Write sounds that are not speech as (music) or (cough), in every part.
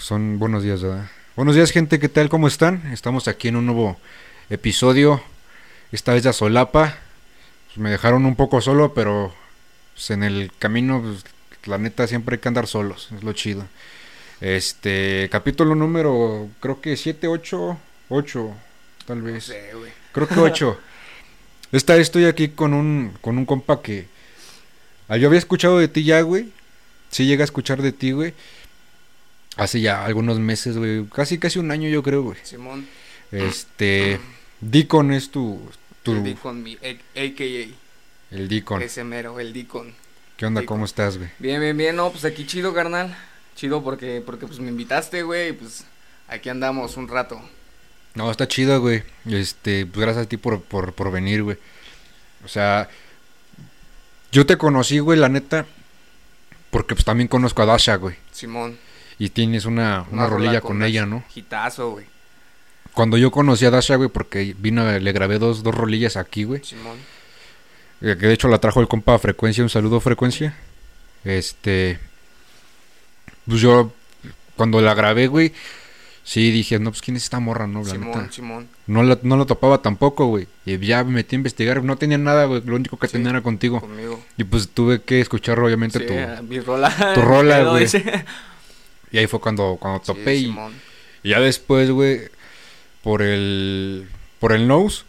son buenos días, ¿verdad? Buenos días, gente, ¿qué tal? ¿Cómo están? Estamos aquí en un nuevo episodio, esta vez de Solapa. Pues me dejaron un poco solo, pero pues, en el camino, pues, la neta, siempre hay que andar solos, es lo chido. Este, capítulo número, creo que 7, 8, 8, tal vez. No sé, güey. Creo que 8. (laughs) Esta vez estoy aquí con un, con un compa que... ah, yo había escuchado de ti ya, güey. Sí llegué a escuchar de ti, güey. Hace ya algunos meses, güey. Casi, casi un año yo creo, güey. Simón. Este... Deacon es tu... tu El Deacon, mi- a.k.a. el Deacon. Ese mero, el Deacon. ¿Qué onda? Deacon. ¿Cómo estás, güey? Bien, bien, bien. No, pues aquí chido, carnal. Chido porque, porque pues me invitaste, güey. Y pues aquí andamos un rato. No, está chido, güey. Este, pues gracias a ti por, por, por venir, güey. O sea, yo te conocí, güey, la neta, porque pues también conozco a Dasha, güey. Simón. Y tienes una, una, rolilla con, ella, ¿no? Hitazo, güey. Cuando yo conocí a Dasha, güey, porque vino, le grabé dos, dos rolillas aquí, güey. Simón. eh, Que de hecho la trajo el compa Frecuencia, un saludo Frecuencia. Este, pues yo, cuando la grabé, güey, sí dije, no, pues quién es esta morra, no, la neta. Simón, Simón. No la, no la topaba tampoco, güey. Y ya me metí a investigar. No tenía nada, güey. Lo único que Sí, tenía era contigo. Conmigo. Y pues tuve que escuchar, obviamente, Sí, tu... mi rola. tu rola, (laughs) güey. Y ahí fue cuando, cuando Sí, topé. y, y ya después, güey, por el... Por el Nose,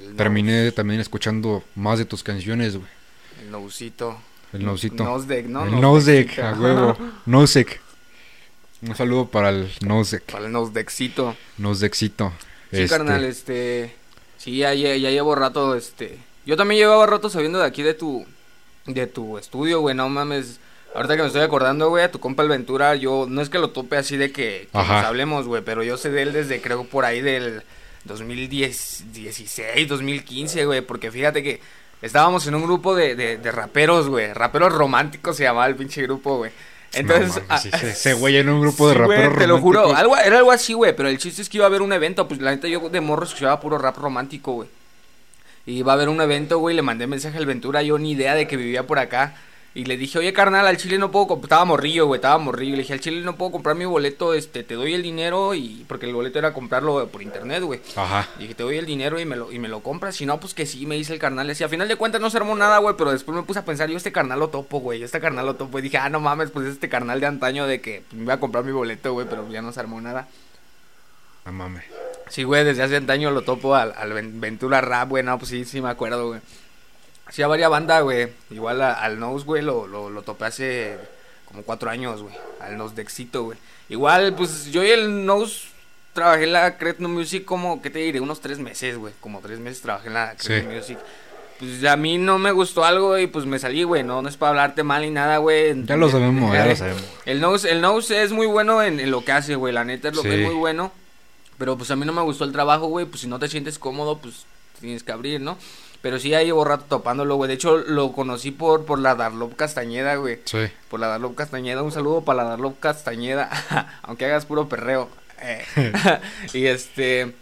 El terminé también escuchando más de tus canciones, güey. El Nousito. El Nosito. Nosedeck, ¿no? el Nosedeck. a huevo. (laughs) Nosek. Un saludo para el Nosek. Para el Nosedeckcito. Nosekcito. Sí, Este, carnal, este. Sí, ya, ya, ya llevo rato, este. Yo también llevaba rato sabiendo de aquí de tu. De tu estudio, güey, no mames. Ahorita que me estoy acordando, güey, a tu compa el Ventura, yo no es que lo tope así de que, nos hablemos, güey, pero yo sé de él desde creo por ahí del 2010, 16, 2015, güey, porque fíjate que estábamos en un grupo de, de, de raperos, güey, raperos románticos se llamaba el pinche grupo, güey. Entonces, no mames, sí, ese- ese (laughs) güey en un grupo de Sí, güey, raperos te lo juro, algo, era algo así, güey, pero el chiste es que iba a haber un evento, pues la neta yo de morro escuchaba puro rap romántico, güey. Y iba a haber un evento, güey, le mandé mensaje al Ventura, yo ni idea de que vivía por acá. Y le dije, oye, carnal, al chile no puedo comprar, estaba morrillo, güey, estaba morrillo. Le dije, al chile no puedo comprar mi boleto, este, te doy el dinero y, porque el boleto era comprarlo por internet, güey. Ajá. Dije, te doy el dinero y me lo, y me lo compras. Si no, pues que sí, me dice el carnal. Y a final de cuentas no se armó nada, güey. Pero después me puse a pensar, yo este carnal lo topo, güey. Yo este carnal lo topo. Y dije, ah, no mames, pues es este carnal de antaño de que me iba a comprar mi boleto, güey. Pero ya no se armó nada. No mames. Sí, güey, desde hace antaño lo topo al, al Ven- Ventura Rap, güey. No, pues sí, sí me acuerdo, güey. Sí, a varias bandas, güey. Igual a- al Nose, güey, lo, lo, lo topé hace como cuatro años, güey. Al Nose de éxito, güey. Igual, pues yo y el Nose trabajé en la Cretno Music como, ¿qué te diré? Unos tres meses, güey. Como tres meses trabajé en la Cretno Sí. Music. Pues a mí no me gustó algo y pues me salí, güey. No, no es para hablarte mal ni nada, güey. Ya lo sabemos, ya lo sabemos. El Nose, el Nose es muy bueno en, en lo que hace, güey. La neta es lo que Sí. es muy bueno. Pero pues a mí no me gustó el trabajo, güey. Pues si no te sientes cómodo, pues tienes que abrir, ¿no? Pero sí, ya llevo rato topándolo, güey. De hecho, lo conocí por, por la Darlop Castañeda, güey. Sí. Por la Darlop Castañeda. Un saludo para la Darlop Castañeda. (laughs) Aunque hagas puro perreo. Eh. (laughs) y este.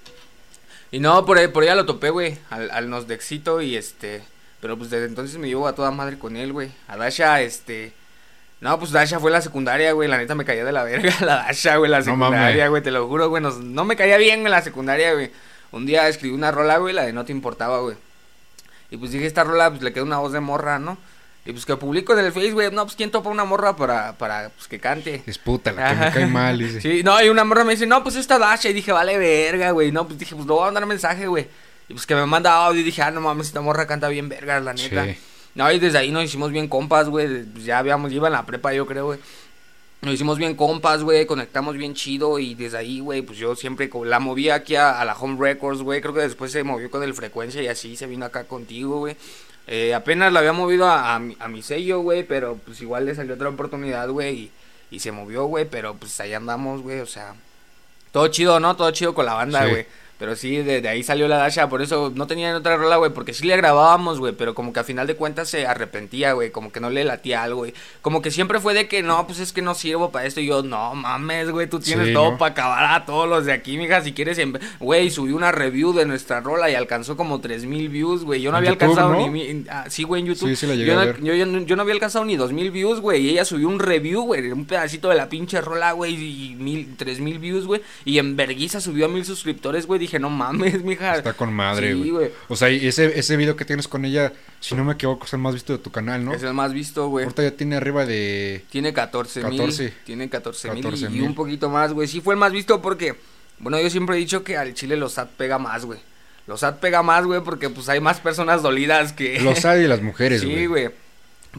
Y no, por, ahí- por ella lo topé, güey. Al, al Nosdexito y este. Pero pues desde entonces me llevo a toda madre con él, güey. A Dasha, este. No, pues Dasha fue la secundaria, güey. La neta me caía de la verga (laughs) la Dasha, güey. La No secundaria, güey. Te lo juro, güey. nos- no me caía bien en la secundaria, güey. Un día escribí una rola, güey, la de No te importaba, güey. Y pues dije, esta rola, pues le queda una voz de morra, ¿no? Y pues que publico en el Face, güey. No, pues quién topa una morra para, para pues, que cante. Es puta la que me cae mal. Dice. Sí, no, y una morra me dice, no, pues esta Dasha. Y dije, vale, verga, güey. No, pues dije, pues le voy a mandar mensaje, güey. Y pues que me manda audio y dije, ah, no mames, esta morra canta bien verga, la neta. Sí. No, y desde ahí nos hicimos bien compas, güey. Pues ya habíamos, iba en la prepa, yo creo, güey. Nos hicimos bien compas, güey, conectamos bien chido y desde ahí, güey, pues yo siempre la moví aquí a, a la Home Records, güey. Creo que después se movió con el Frecuencia y así se vino acá contigo, güey. Eh, apenas la había movido a, a mi, a mi sello, güey, pero pues igual le salió otra oportunidad, güey, y, y se movió, güey, pero pues ahí andamos, güey, o sea, todo chido, ¿no? Todo chido con la banda, Sí. Pero sí, de, de ahí salió la Dasha, por eso no tenía otra rola, güey, porque sí le grabábamos, güey, pero como que a final de cuentas se arrepentía, güey, como que no le latía algo, güey. Como que siempre fue de que, no, pues es que no sirvo para esto. Y yo, no mames, güey, tú tienes Sí, todo ¿no? para acabar a todos los de aquí, mija, si quieres, en- güey, subí una review de nuestra rola y alcanzó como 3000 views, güey. Yo no En había YouTube, alcanzado ¿no? ni mi- ah, sí, güey, en YouTube. Sí, sí la llegué yo, a no, ver. yo, yo no- yo no había alcanzado ni 2000 views, güey, y ella subió un review, güey, un pedacito de la pinche rola, güey, y mil, 3000 views, güey, y en verguiza subió a mil suscriptores, güey, dije, no mames, mija. Está con madre, Sí, güey. o sea, y ese, ese video que tienes con ella, si no me equivoco, es el más visto de tu canal, ¿no? Es el más visto, güey. Ahorita ya tiene arriba de... Tiene 14 mil. 14. Tiene 14 mil 14 y, un poquito más, güey. Sí fue el más visto porque, bueno, yo siempre he dicho que al chile los SAT pega más, güey. Los SAT pega más, güey, porque pues hay más personas dolidas que... (laughs) Los hay y las mujeres, güey. Sí, güey.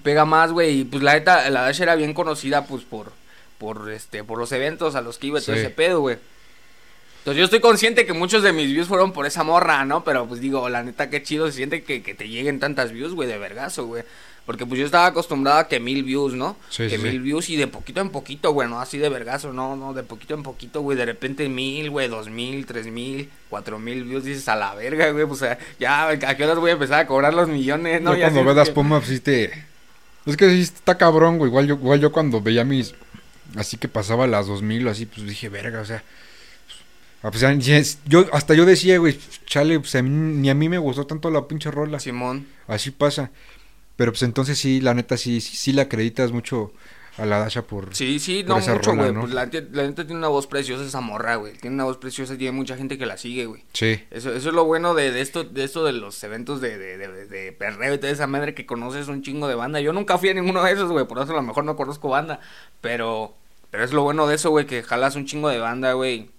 Pega más, güey. Y pues la neta, la Dash era bien conocida, pues por, por, este, por los eventos a los que iba todo Sí. ese pedo, güey. Entonces yo estoy consciente que muchos de mis views fueron por esa morra, ¿no? Pero pues digo, la neta, qué chido se siente que, que te lleguen tantas views, güey, de vergazo, güey. Porque pues yo estaba acostumbrado a que mil views, ¿no? Sí, que sí, mil sí. views y de poquito en poquito, güey, no así de vergazo, no, no, de poquito en poquito, güey, de repente mil, güey, dos mil, tres mil, cuatro mil views, dices a la verga, güey, pues o sea, ya, ¿a qué horas voy a empezar a cobrar los millones, no? Yo Ya cuando ves las que- pumas, sí te... Es que sí está cabrón, güey. Igual yo, igual yo cuando veía mis... Así que pasaba las 2000 o así, pues dije, verga, o sea... ah, pues, yo, hasta yo decía, güey, chale, pues a mí- ni a mí me gustó tanto la pinche rola. Simón. Así pasa. Pero pues entonces sí, la neta, sí, sí, sí la acreditas mucho a la Dasha por... Sí, sí, por no esa mucho, güey. ¿no? Pues la, neta- la neta tiene una voz preciosa esa morra, güey. Tiene una voz preciosa y tiene mucha gente que la sigue, güey. Sí. Eso, eso es lo bueno de, de esto de esto de los eventos de, de, de, de perreo y toda esa madre que conoces un chingo de banda. Yo nunca fui a ninguno de esos, güey. Por eso a lo mejor no conozco banda. Pero, pero es lo bueno de eso, güey, que jalas un chingo de banda, güey.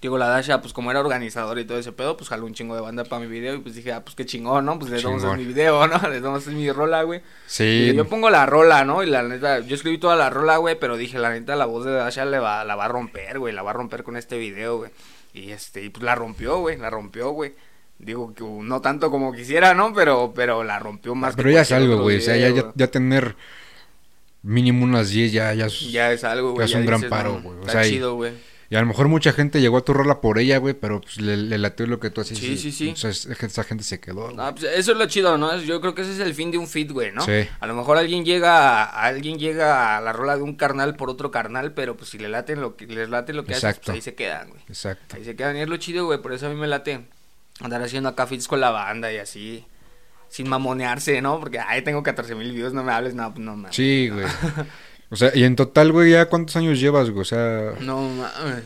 Digo, la Dasha, pues como era organizador y todo ese pedo, pues jaló un chingo de banda para mi video. Y pues dije, ah, pues qué chingón, ¿no? Pues les vamos a hacer mi video, ¿no? (laughs) Les vamos a hacer mi rola, güey. Sí. Y yo pongo la rola, ¿no? Y la neta, yo escribí toda la rola, güey, pero dije, la neta, la voz de Dasha le va, la va a romper, güey, la va a romper con este video, güey. Y este, y pues la rompió, güey, la rompió, güey. Digo que uh, no tanto como quisiera, ¿no? Pero, pero la rompió más. que Pero ya es algo, güey. O sea, ya, ya, tener mínimo unas 10 ya, ya es... Ya es algo, güey. es ya un gran dices, paro, no, güey. O Está sea, y- chido, güey. Y a lo mejor mucha gente llegó a tu rola por ella, güey, pero pues le, le latió lo que tú haces. Sí, sí, sí. O sea, es- esa gente se quedó. Ah, pues eso es lo chido, ¿no? Yo creo que ese es el fin de un feed, güey, ¿no? Sí. A lo mejor alguien llega, a, alguien llega a la rola de un carnal por otro carnal, pero pues si le laten lo que les late lo que haces, pues ahí se quedan, güey. Exacto. Ahí se quedan y es lo chido, güey. Por eso a mí me late andar haciendo acá feeds con la banda y así. Sin mamonearse, ¿no? Porque, ay, tengo 14 mil views, no me hables, no, pues no mames. Sí, güey. (laughs) O sea, y en total, güey, ¿ya cuántos años llevas, güey? O sea, No mames.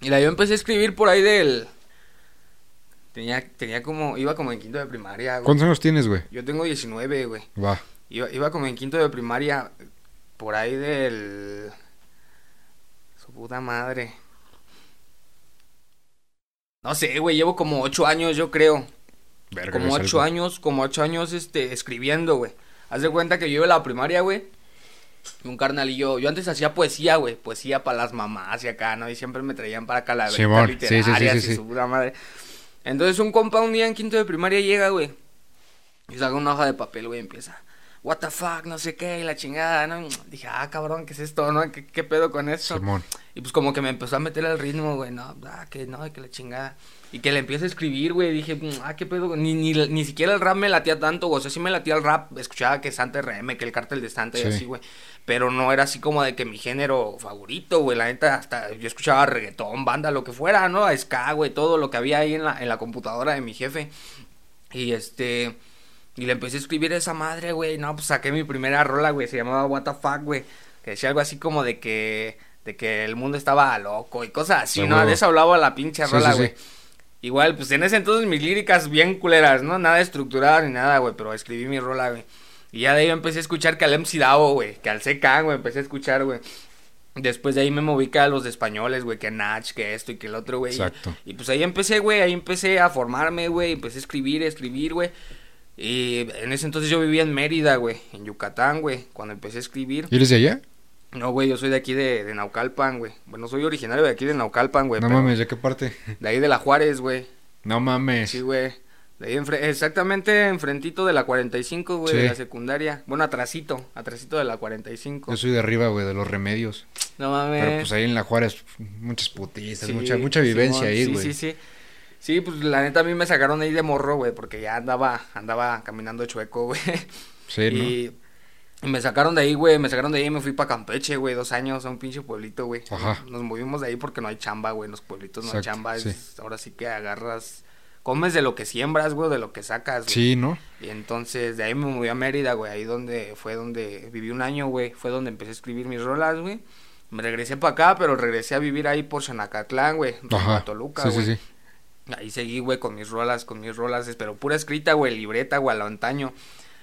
Mira, yo empecé a escribir por ahí del. Tenía, tenía como. Iba como en quinto de primaria, güey. ¿cuántos años tienes, güey? Yo tengo 19, güey. Va. Iba, iba como en quinto de primaria. Por ahí del. Su puta madre. No sé, güey, llevo como ocho años, yo creo. Verga, como ocho algo. años, como ocho años, este, escribiendo, güey. Haz de cuenta que yo iba a la primaria, güey. y Un carnalillo, yo antes hacía poesía, güey, poesía para las mamás y acá, ¿no? Y siempre me traían para acá la sí, sí, sí, literarias sí, y sí. su puta madre. Entonces un compa un día en quinto de primaria llega, güey. Y saca una hoja de papel, güey, y empieza. What the fuck, no sé qué, y la chingada, ¿no? Dije, ah, cabrón, ¿qué es esto, no? ¿Qué, qué pedo con esto? Simón. Y pues como que me empezó a meter al ritmo, güey, no, ah, que no, que la chingada. Y que le empiezo a escribir, güey, dije, mm, ah, qué pedo, ni, ni, ni siquiera el rap me latía tanto, güey, o sea, sí me latía el rap, escuchaba que Santa RM, que el cártel de Santa y Sí. así, güey. Pero no era así como de que mi género favorito, güey, la neta, hasta yo escuchaba reggaetón, banda, lo que fuera, ¿no? A ska, güey, todo lo que había ahí en la, en la computadora de mi jefe. Y este... Y le empecé a escribir a esa madre, güey. No, pues saqué mi primera rola, güey. Se llamaba What the fuck, güey. Que decía algo así como de que. De que el mundo estaba loco y cosas así, ¿no? De eso hablaba la pinche rola, sí, güey. sí. Igual, pues en ese entonces mis líricas bien culeras, ¿no? Nada estructurada ni nada, güey. Pero escribí mi rola, güey. Y ya de ahí empecé a escuchar que al MC Davo, güey. Que al CK, güey. Empecé a escuchar, güey. Después de ahí me moví que a los de españoles, güey. Que Nach, que esto y que el otro, güey. Y- Exacto. y pues ahí empecé, güey, ahí empecé a formarme, güey, empecé a escribir, a escribir, güey. Y en ese entonces yo vivía en Mérida, güey, en Yucatán, güey, cuando empecé a escribir. ¿Y eres de allá? No, güey, yo soy de aquí de, de Naucalpan, güey. Bueno, soy originario de aquí de Naucalpan, güey. no pero mames, ¿de qué parte? De ahí de la Juárez, güey. No mames. Sí, güey. De ahí enfre- exactamente enfrentito de la 45, güey, de Sí. la secundaria. Bueno, atrasito, atrasito de la 45. Yo soy de arriba, güey, de los remedios. No mames. Pero pues ahí en la Juárez, muchas putizas, Sí, mucha, mucha vivencia ahí, sí, güey. Sí, sí, sí. pues la neta a mí me sacaron ahí de morro, güey, porque ya andaba, andaba caminando chueco, güey. Sí, ¿no? Y, y me sacaron de ahí, güey, me sacaron de ahí y me fui para Campeche, güey, dos años a un pinche pueblito, güey. Ajá. Nos movimos de ahí porque no hay chamba, güey, en los pueblitos no hay chamba. sí. es- ahora sí que agarras, comes de lo que siembras, güey, de lo que sacas, güey. Sí, ¿no? Y entonces de ahí me moví a Mérida, güey, ahí donde fue donde viví un año, güey, fue donde empecé a escribir mis rolas, güey. Me regresé para acá, pero regresé a vivir ahí por Xanacatlán, güey, Ajá. Toluca, sí, güey. sí, sí. Ahí seguí, güey, con mis rolas, con mis rolas, pero pura escrita, güey, libreta, güey, a lo antaño.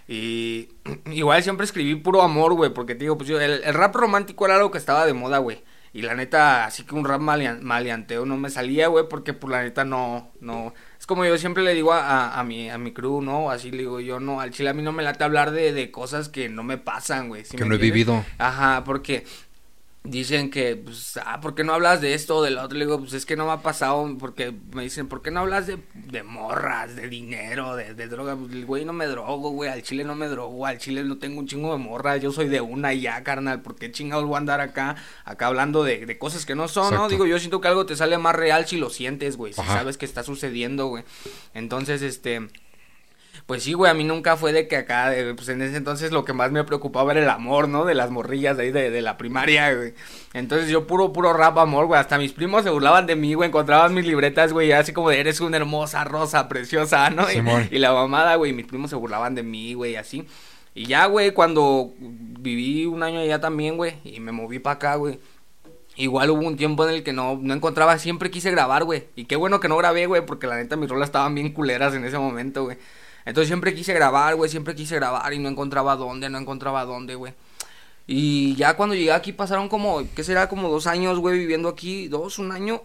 Y (clears throat) igual siempre escribí puro amor, güey, porque te digo, pues yo, el, el rap romántico era algo que estaba de moda, güey. Y la neta, así que un rap malean- maleanteo no me salía, güey, porque pues la neta no, no. Es como yo siempre le digo a, a, a mi, a mi crew, ¿no? Así le digo yo, no, al chile a mí no me late hablar de, de cosas que no me pasan, güey. ¿sí Que me no he vivido. Ajá, porque dicen que, pues, ah, ¿por qué no hablas de esto o del otro? Le digo, pues es que no me ha pasado, porque me dicen, ¿por qué no hablas de, de morras, de dinero, de, de droga? Pues, el güey, no me drogo, güey, al chile no me drogo, al chile no tengo un chingo de morras, yo soy de una y ya, carnal, ¿por qué chingados voy a andar acá, acá hablando de, de cosas que no son, no? Digo, yo siento que algo te sale más real si lo sientes, güey, si Ajá. sabes que está sucediendo, güey. Entonces, este... Pues sí, güey, a mí nunca fue de que acá, eh, pues en ese entonces lo que más me preocupaba era el amor, ¿no? De las morrillas de ahí de, de la primaria, güey. Entonces yo puro, puro rap amor, güey. Hasta mis primos se burlaban de mí, güey. Encontraban mis libretas, güey, así como de eres una hermosa rosa preciosa, ¿no? Y, y la mamada, güey, mis primos se burlaban de mí, güey, así. Y ya, güey, cuando viví un año allá también, güey, y me moví para acá, güey. Igual hubo un tiempo en el que no, no encontraba, siempre quise grabar, güey. Y qué bueno que no grabé, güey, porque la neta mis rolas estaban bien culeras en ese momento, güey. Entonces siempre quise grabar, güey, siempre quise grabar y no encontraba dónde, no encontraba dónde, güey. Y ya cuando llegué aquí pasaron como, ¿qué será? Como dos años, güey, viviendo aquí, dos, un año.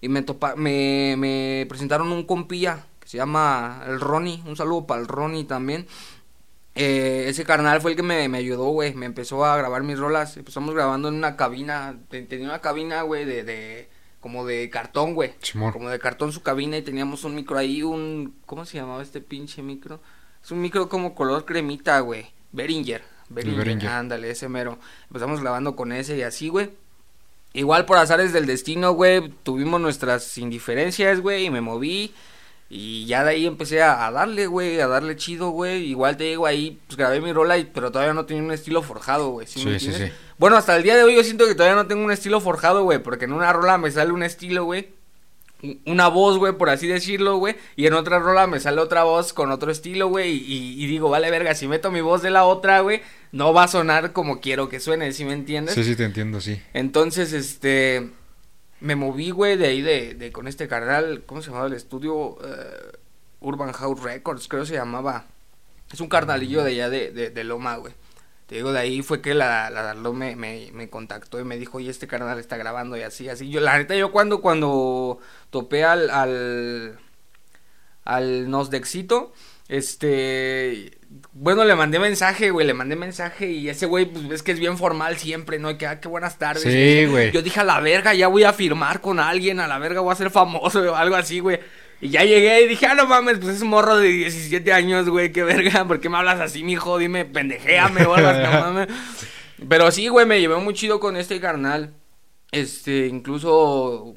Y me, topa, me, me presentaron un compilla que se llama el Ronnie. Un saludo para el Ronnie también. Eh, ese carnal fue el que me, me ayudó, güey. Me empezó a grabar mis rolas. Empezamos grabando en una cabina. te- Tenía una cabina, güey, de, de. Como de cartón, güey. Como de cartón su cabina y teníamos un micro ahí, un... ¿Cómo se llamaba este pinche micro? Es un micro como color cremita, güey. Behringer. Behringer, Behringer. ándale, ese mero. Empezamos grabando con ese y así, güey. Igual por azares del destino, güey, tuvimos nuestras indiferencias, güey, y me moví. Y ya de ahí empecé a, a darle, güey, a darle chido, güey. Igual te digo, ahí pues grabé mi rola, y, pero todavía no tenía un estilo forjado, güey. ¿sí, me Sí, sí, entiendes? sí. Bueno, hasta el día de hoy yo siento que todavía no tengo un estilo forjado, güey, porque en una rola me sale un estilo, güey. un- Una voz, güey, por así decirlo, güey. Y en otra rola me sale otra voz con otro estilo, güey. Y, y digo, vale, verga, si meto mi voz de la otra, güey, no va a sonar como quiero que suene, ¿sí me entiendes? Sí, sí, te entiendo, sí. Entonces, este, me moví, güey, de ahí de, de con este carnal, ¿cómo se llamaba el estudio? Eh, Urban House Records, creo se llamaba. Es un carnalillo de allá de, de, Loma, güey. Te digo, de ahí fue que la, la Darlo me, me, me contactó y me dijo, oye, este carnal está grabando y así, así. Yo, la neta, yo cuando, cuando topé al, al, al Nosdexito, este, bueno, le mandé mensaje, güey, le mandé mensaje y ese güey, pues ves que es bien formal siempre, ¿no? Y que, ah, qué buenas tardes. Sí, güey. Yo dije, a la verga, ya voy a firmar con alguien, a la verga voy a ser famoso o (laughs) algo así, güey. Y ya llegué y dije, ah, no mames, pues es un morro de 17 años, güey, qué verga, ¿por qué me hablas así, mijo? Dime, pendejéame o algo así, (laughs) mames. Pero sí, güey, me llevé muy chido con este carnal. Este, incluso,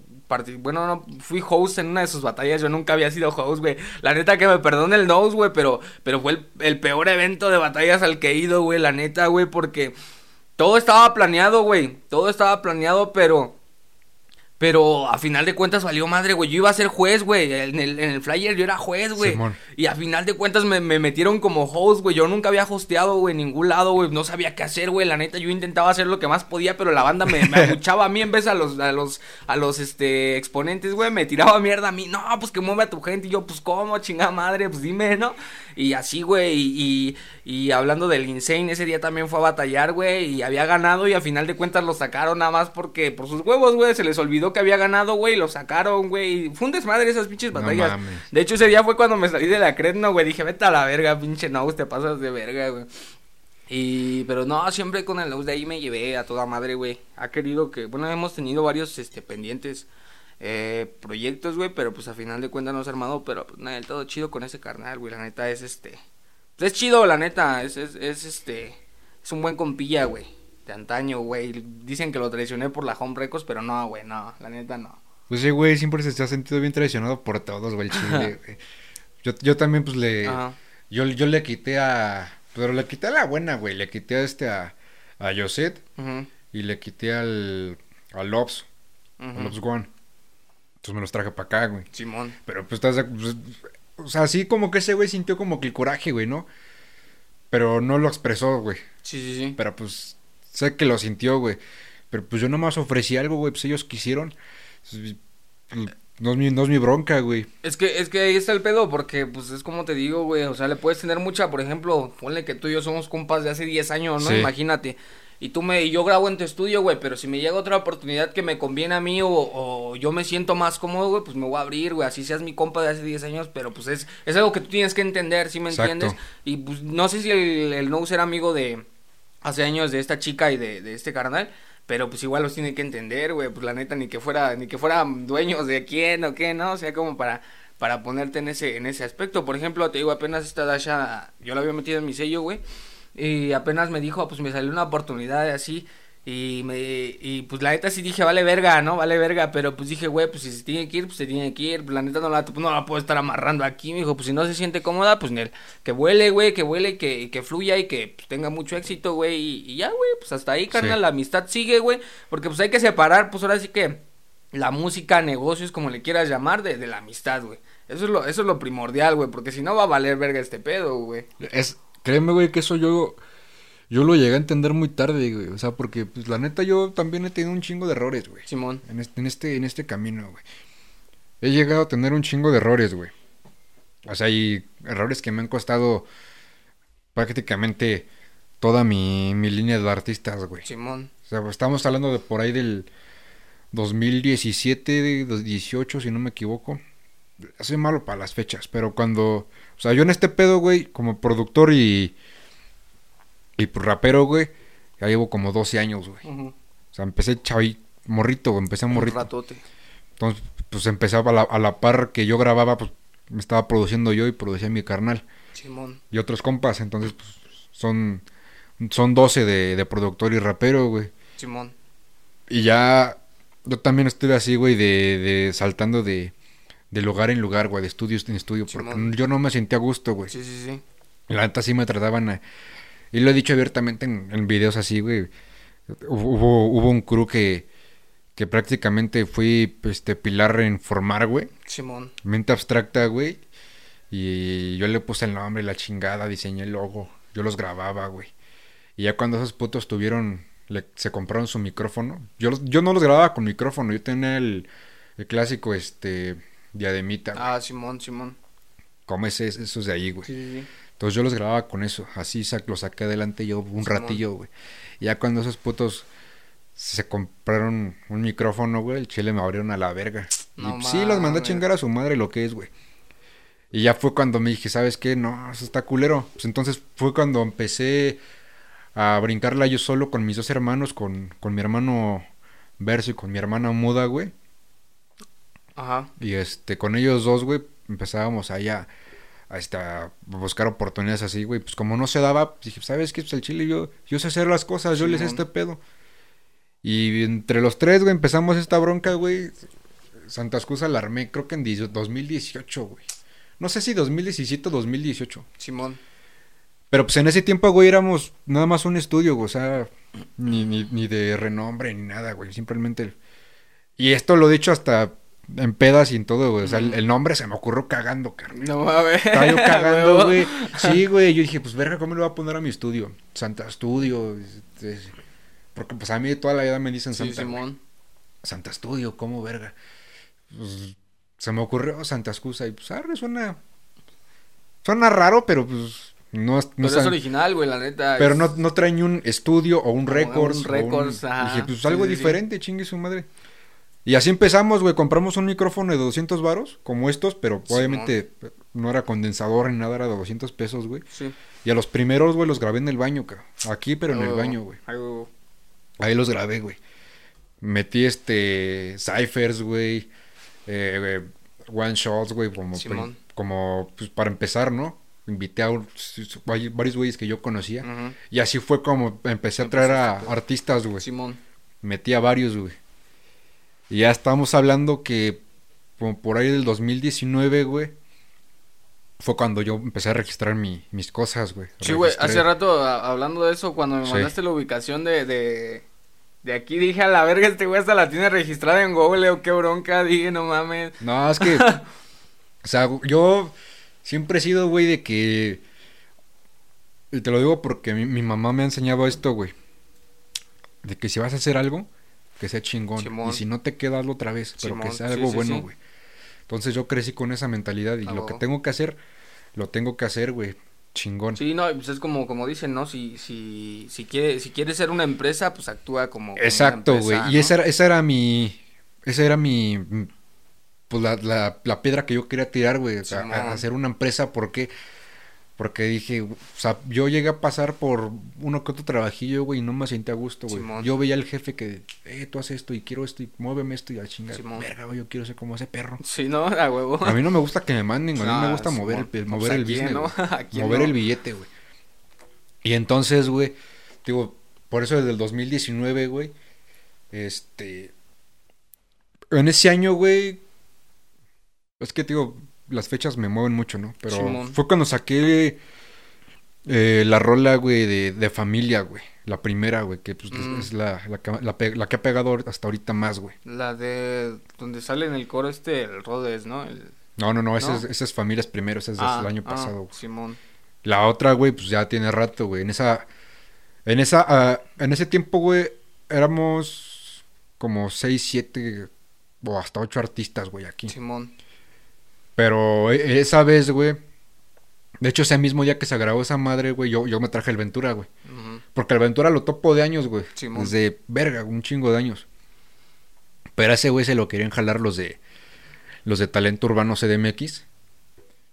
bueno, no, fui host en una de sus batallas, yo nunca había sido host, güey. La neta que me perdone el nose, güey, pero, pero fue el, el peor evento de batallas al que he ido, güey, la neta, güey, porque todo estaba planeado, güey. Todo estaba planeado, pero. Pero a final de cuentas valió madre, güey. Yo iba a ser juez, güey. En el, en el flyer yo era juez, güey. Simón. Y a final de cuentas me, me metieron como host, güey. Yo nunca había hosteado, güey, en ningún lado, güey. No sabía qué hacer, güey. La neta, yo intentaba hacer lo que más podía, pero la banda me, me (laughs) abuchaba a mí en vez a los, a los, a los, este, exponentes, güey. Me tiraba mierda a mí. No, pues que mueve a tu gente. Y yo, pues, ¿cómo? Chingada madre, pues dime, ¿no? Y así, güey. Y, y, hablando del Insane, ese día también fue a batallar, güey. Y había ganado y a final de cuentas lo sacaron nada más porque, por sus huevos, güey, se les olvidó que había ganado, güey. Y lo sacaron, güey. Fue un desmadre esas pinches No batallas. mames. De hecho, ese día fue cuando me salí de la Credno, güey. Dije, vete a la verga, pinche Nose, te pasas de verga, güey. Y, pero no, siempre con el Nose de ahí me llevé a toda madre, güey. Ha querido que, bueno, hemos tenido varios, este, pendientes. Eh, proyectos, güey, pero pues a final de cuentas no se ha armado, pero pues nada, el todo chido con ese carnal, güey, la neta es este... Es chido, la neta, es, es, es este... Es un buen compilla, güey, de antaño, güey. Dicen que lo traicioné por la Home Records, pero no, güey, no, la neta no. Pues sí, güey, siempre se ha sentido bien traicionado por todos, güey, el (laughs) chile, güey. Yo, yo también, pues, le... Ajá. Yo, yo le quité a... Pero le quité a la buena, güey. Le quité a este a... A Joset. Ujú, Y le quité al... A Lobs. A ujú. Lobs One. Entonces me los traje para acá, güey. Simón. Pero pues estás... pues, o sea, sí como que ese güey sintió como que el coraje, güey, ¿no? Pero no lo expresó, güey. Sí, sí, sí. Pero pues sé que lo sintió, güey. Pero pues yo nomás ofrecí algo, güey. Pues ellos quisieron. No es mi, no es mi bronca, güey. Es que, es que ahí está el pedo, porque, pues, es como te digo, güey, o sea, le puedes tener mucha, por ejemplo, ponle que tú y yo somos compas de hace 10 años, ¿no? Sí. Imagínate. Y tú me, y yo grabo en tu estudio, güey, pero si me llega otra oportunidad que me conviene a mí o, o yo me siento más cómodo, güey, pues me voy a abrir, güey, así seas mi compa de hace 10 años, pero pues es, es algo que tú tienes que entender, ¿sí me Exacto. entiendes? Y pues no sé si el, el no ser amigo de hace años de esta chica y de, de este carnal, pero pues igual los tiene que entender, güey, pues la neta ni que fuera ni que fueran dueños de quién o qué, ¿no? O sea, como para para ponerte en ese en ese aspecto. Por ejemplo, te digo, apenas esta Dasha yo la había metido en mi sello, güey, y apenas me dijo, pues me salió una oportunidad así y me y pues la neta sí dije, vale verga, ¿no? Vale verga, pero pues dije, güey, pues si se tiene que ir, pues se tiene que ir. Pues la neta no la, pues, no la puedo estar amarrando aquí, me dijo, pues si no se siente cómoda, pues Nel, que vuele, güey, que vuele, que, que fluya y que pues, tenga mucho éxito, güey. Y, y ya, güey, pues hasta ahí, carnal, Sí. la amistad sigue, güey. Porque pues hay que separar, pues ahora sí que la música, negocios, como le quieras llamar, de, de la amistad, güey. Eso es lo, eso es lo primordial, güey, porque si no va a valer verga este pedo, güey. Es, créeme, güey, que eso yo, yo lo llegué a entender muy tarde, güey. O sea, porque, pues, la neta, yo también he tenido un chingo de errores, güey. Simón. En este, en este, en este camino, güey. He llegado a tener un chingo de errores, güey. O sea, hay errores que me han costado prácticamente toda mi, mi línea de artistas, güey. Simón. O sea, estamos hablando de por ahí del 2017, 2018, si no me equivoco. Soy malo para las fechas, pero cuando... O sea, yo en este pedo, güey, como productor y... Y pues rapero, güey, ya llevo como 12 años, güey. O sea, empecé chavi, morrito, güey, empecé Un morrito. ratote. Entonces, pues empezaba a la, a la par que yo grababa, pues me estaba produciendo yo y producía mi carnal. Simón. Y otros compas, entonces, pues son, son 12 de, de productor y rapero, güey. Simón. Y ya, yo también estuve así, güey, de, de saltando de, de lugar en lugar, güey, de estudio en estudio, porque Simón. yo no me sentía a gusto, güey. Sí, sí, sí. La neta sí me trataban a... Y lo he dicho abiertamente en, en videos así, güey. Hubo, hubo un crew que, que prácticamente fui este, pilar en formar, güey. Simón. Mente abstracta, güey. Y yo le puse el nombre, la chingada, diseñé el logo. Yo los grababa, güey. Y ya cuando esos putos tuvieron, le- se compraron su micrófono. Yo, los- yo no los grababa con micrófono, yo tenía el, el clásico, este, diademita, güey. Ah, Simón, Simón. Como ese, esos de ahí, güey. Sí, sí, sí. Entonces yo los grababa con eso. Así sa- lo saqué adelante yo un Simón. ratillo, güey. Y ya cuando esos putos se compraron un micrófono, güey, el chile me abrieron a la verga. No y sí, los mandé a chingar a su madre lo que es, güey. Y ya fue cuando me dije, ¿sabes qué? No, eso está culero. Pues entonces fue cuando empecé a brincarla yo solo con mis dos hermanos, con, con mi hermano Verso y con mi hermana Muda, güey. Ajá. Y este, con ellos dos, güey, empezábamos allá a, este, buscar oportunidades así, güey. Pues como no se daba, dije, ¿sabes qué? Pues el chile, yo, yo sé hacer las cosas, yo les sé este pedo. Y entre los tres, güey, empezamos esta bronca, güey. Santa Excusa la armé, creo que en 10 2018, güey. No sé si 2017 o 2018. Simón. Pero pues en ese tiempo, güey, éramos nada más un estudio, güey, o sea, ni, ni, ni de renombre ni nada, güey, simplemente. Y esto lo he dicho hasta en pedas y en todo, güey, o sea, el, el nombre se me ocurrió cagando, carnal. No mames. Estaba yo (laughs) cagando, güey. Sí, güey, yo dije, pues verga, ¿cómo le voy a poner a mi estudio? Santa Estudio. este, Porque pues a mí toda la vida me dicen Sí, Santa. güey. Simón. Santa Estudio, ¿cómo verga? Pues, se me ocurrió Santa Excusa y pues arre, suena. Suena raro, pero pues no, no Pero es original, güey, la neta. pero es- no, no traen ni un estudio o un records. un o ajá. Dije, pues Sí, algo sí, sí. diferente, chingue su madre. Y así empezamos, güey. Compramos un micrófono de 200 varos, como estos, pero obviamente no era condensador ni nada, era de 200 pesos, güey. Sí. Y a los primeros, güey, los grabé en el baño, cabrón. Aquí, pero en el baño, güey. Ahí los grabé, güey. Metí este. Cyphers, güey. eh, one shots, güey, como, Simón. como pues, para empezar, ¿no? Invité a varios güeyes que yo conocía. Y así fue como empecé a traer a artistas, güey. Simón. Metí a varios, güey. Y ya estamos hablando que por ahí del 2019, güey, fue cuando yo empecé a registrar mi- mis cosas, güey. Sí, güey, hace rato a- hablando de eso, cuando me Sí. mandaste la ubicación de, de, de aquí, dije a la verga, este güey hasta la tiene registrada en Google, o qué bronca, (laughs) dije, no mames. No, es que. (laughs) o sea, yo siempre he sido, güey, de que. Y te lo digo porque mi, mi mamá me ha enseñado esto, güey. De que si vas a hacer algo, que sea chingón. Simón. Y si no te queda, hazlo otra vez. Pero que sea algo sí, bueno, sí. güey. Entonces yo crecí con esa mentalidad. Y lo que tengo que hacer, lo tengo que hacer, güey. Chingón. Sí, no, pues es como, como dicen, ¿no? Si, si, si quiere, si quieres ser una empresa, pues actúa como, Exacto, güey. Y esa, era- esa era mi. Esa era mi. Pues la, la, la piedra que yo quería tirar, güey. O sea, a- hacer una empresa. ¿Por qué? Porque dije, o sea, yo llegué a pasar por uno que otro trabajillo, güey, y no me sentí a gusto, güey. Simón. Yo veía al jefe que, eh, tú haces esto y quiero esto y muéveme esto y a chingar. Verga, güey, yo quiero ser como ese perro. Sí, ¿no? A huevo. A mí no me gusta que me manden, güey. A mí me Ah, gusta mover, el, Pues, mover ¿a el quién, business, no? güey. (laughs) ¿A quién Mover no? el billete, güey. Y entonces, güey, digo, por eso desde el 2019, güey, este... En ese año, güey, es que, digo, las fechas me mueven mucho, ¿no? Pero Simón. fue cuando saqué eh, la rola, güey, de, de familia, güey. La primera, güey, que pues, es- Mm. es la, la, que, la que ha pegado hasta ahorita más, güey. La de donde sale en el coro este, el Rhodes, ¿no? El... No, no, no, esa, ¿No? Es, esa es familias primero, esa es Ah, el año ah, pasado, güey. Simón. La otra, güey, pues ya tiene rato, güey. En esa. En esa. ah, en ese tiempo, güey, éramos como 6, 7 o hasta 8 artistas, güey, aquí. Simón. Pero e- esa vez, güey. De hecho, ese mismo día que se grabó esa madre, güey, yo, yo me traje el Ventura, güey. Porque el Ventura lo topo de años, güey. Simón. Desde verga, un chingo de años. Pero a ese güey se lo querían jalar los de. Los de Talento Urbano CDMX.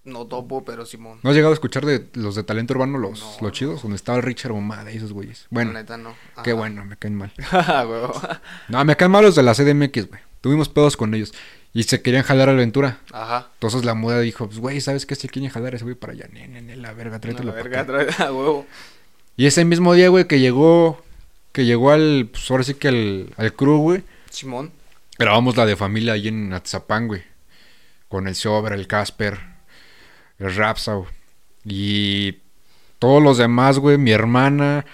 No topo, pero Simón. ¿No has llegado a escuchar de los de Talento Urbano, los, No. los chidos? Donde estaba Richard Omada y esos güeyes. Bueno. Bueno, neta, no. qué bueno, me caen mal. (laughs) Ah. No, me caen mal los de la CDMX, güey. Tuvimos pedos con ellos. Y se querían jalar a la aventura. Ajá. Entonces la moda dijo, pues, güey, ¿sabes qué? Se quieren jalar ese güey para allá. Ne, ne, ne, la verga, tráetelo la verga, acá". trae a huevo. Y ese mismo día, güey, que llegó... Que llegó al... Pues ahora sí que al, al crew, güey. Simón. Grabamos la de familia ahí en Atzapán, güey. Con el Sobra, el Casper, el Rapsau. Y todos los demás, güey. Mi hermana,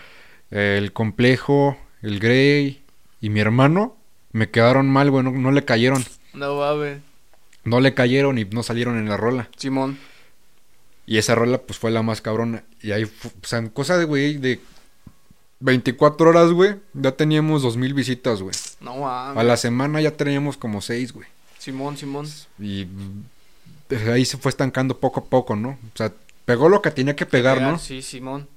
el Complejo, el Grey y mi hermano. Me quedaron mal, güey. No, no le cayeron. No mames. No le cayeron y no salieron en la rola. Simón. Y esa rola, pues fue la más cabrona. Y ahí, fu- o sea, en cosa de, güey, de 24 horas, güey. Ya teníamos 2000 visitas, güey. No mames. A la semana ya teníamos como 6, güey. Simón, Simón. Y ahí se fue estancando poco a poco, ¿no? O sea, pegó lo que tenía que pegar, ¿no? Sí, Simón.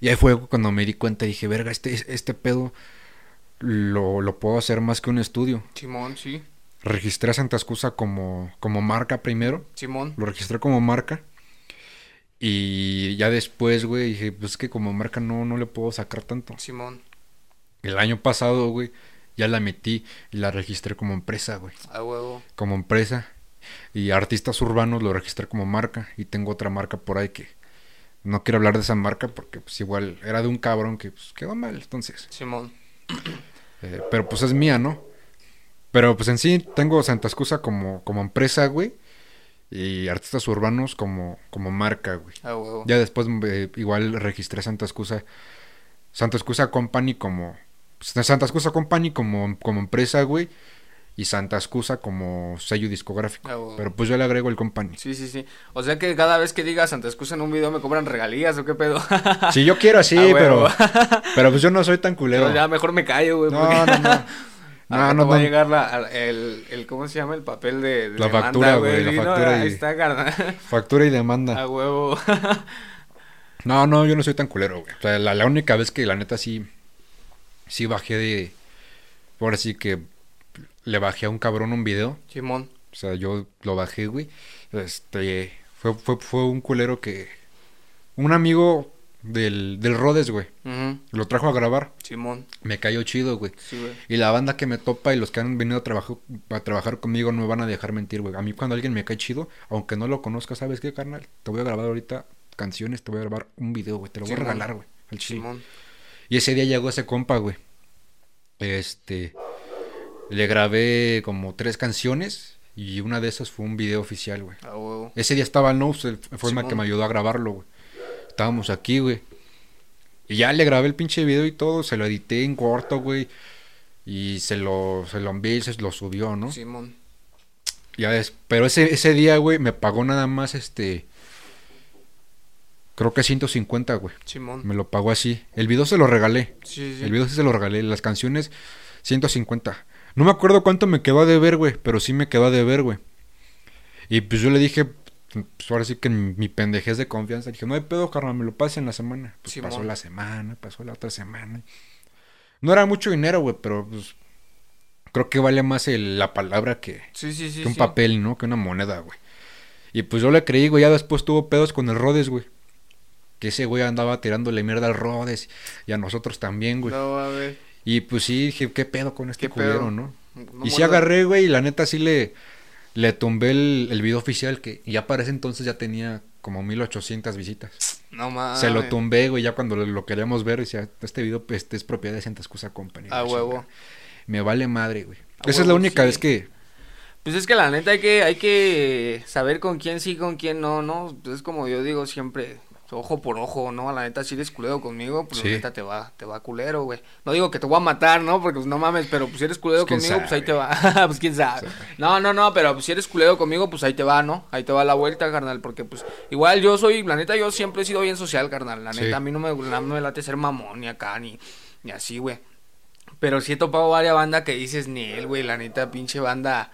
Y ahí fue cuando me di cuenta y dije, verga, este, este pedo lo, lo puedo hacer más que un estudio. Simón, sí. Registré a Santa Excusa como, como marca primero. Simón. Lo registré como marca. Y ya después, güey, dije, pues es que como marca no, no le puedo sacar tanto. Simón. El año pasado, güey, ya la metí y la registré como empresa, güey. A huevo. como empresa y artistas urbanos lo registré como marca y tengo otra marca por ahí que no quiero hablar de esa marca porque pues igual era de un cabrón que pues quedó mal entonces Simón. Eh, pero pues es mía no pero pues en sí tengo Santa Excusa como como empresa güey y artistas urbanos como como marca güey A huevo. ya después eh, igual registré Santa Excusa Santa Excusa Company como Santa Excusa Company como como empresa güey y Santa Excusa como sello discográfico A huevo. pero pues yo le agrego el company. Sí, sí, sí. O sea que cada vez que digas Santa Excusa en un video me cobran regalías o qué pedo. Si yo quiero así, A (laughs) huevo. pero (laughs) pero pues yo no soy tan culero. Pero ya mejor me callo, güey. No, porque no, no. (laughs) No, no, rato va a no. llegar la, el, el, ¿cómo se llama? El papel de, de La demanda, factura, güey, la no, factura ahí y- está, carnal. (laughs) Factura y demanda. A huevo. (laughs) No, no, yo no soy tan culero, güey. O sea, la, la única vez que la neta sí sí bajé de ahora sí que le bajé a un cabrón un video. Simón. O sea, yo lo bajé, güey. Este fue fue fue un culero que un amigo del, del Rhodes, güey. Lo trajo a grabar. Simón. Me cayó chido, güey. Sí, güey. Y la banda que me topa y los que han venido a, trabajo, a trabajar conmigo no me van a dejar mentir, güey. A mí cuando alguien me cae chido, aunque no lo conozca, ¿sabes qué, carnal? Te voy a grabar ahorita canciones, te voy a grabar un video, güey. Te lo voy a regalar, güey. Al chile. Simón. Y ese día llegó ese compa, güey. Este. Le grabé como tres canciones y una de esas fue un video oficial, güey. A huevo. Ese día estaba Nose, el fue el que me ayudó a grabarlo, güey. Estábamos aquí, güey. Y ya le grabé el pinche video y todo, se lo edité en corto, güey. Y se lo, se lo envié y se lo subió, ¿no? Simón. Ya ves, pero ese, ese día, güey, me pagó nada más este. Creo que 150, güey. Simón. Me lo pagó así. El video se lo regalé. Sí, sí. El video sí se lo regalé. Las canciones, 150. No me acuerdo cuánto me quedó a deber, güey. Pero sí me quedó a deber, güey. Y pues yo le dije, pues ahora sí que mi pendejez de confianza. Dije, no hay pedo, carnal, me lo pase en la semana. Pues pasó la semana, pasó la otra semana. No era mucho dinero, güey, pero pues. Creo que vale más el- la palabra que, Sí, sí, sí. que un papel, ¿no? Que una moneda, güey. Y pues yo le creí, güey. Ya después tuvo pedos con el Rhodes, güey. Que ese güey andaba tirándole mierda al Rhodes. Y a nosotros también, güey. No, a ver. Y pues sí, dije, ¿qué pedo con este culero, no? No y sí agarré, güey, y la neta sí le, le tumbé el, el video oficial que ya para ese entonces ya tenía como 1800 visitas. No mames. Se lo tumbé, güey, ya cuando lo, lo queríamos ver, decía, este video pues, este es propiedad de Santa Excusa Company. A huevo. Me vale madre, güey. A Esa es la única sí. vez que... Pues es que la neta hay que, hay que saber con quién sí, con quién no, ¿no? Pues es como yo digo siempre, ojo por ojo, ¿no? La neta si eres culero conmigo, pues Sí. la neta te va, te va culero, güey. No digo que te voy a matar, ¿no? Porque pues no mames, pero pues si eres culero Pues, conmigo, pues ahí te va. (laughs) pues quién sabe. No, no, no, pero pues si eres culero conmigo, pues ahí te va, ¿no? Ahí te va la vuelta, carnal, porque pues igual yo soy, la neta yo siempre he sido bien social, carnal. La Sí. neta a mí no me, no me late ser mamón ni acá, ni, ni así, güey. Pero sí he topado varias bandas que dices, ni él, güey, la neta, pinche banda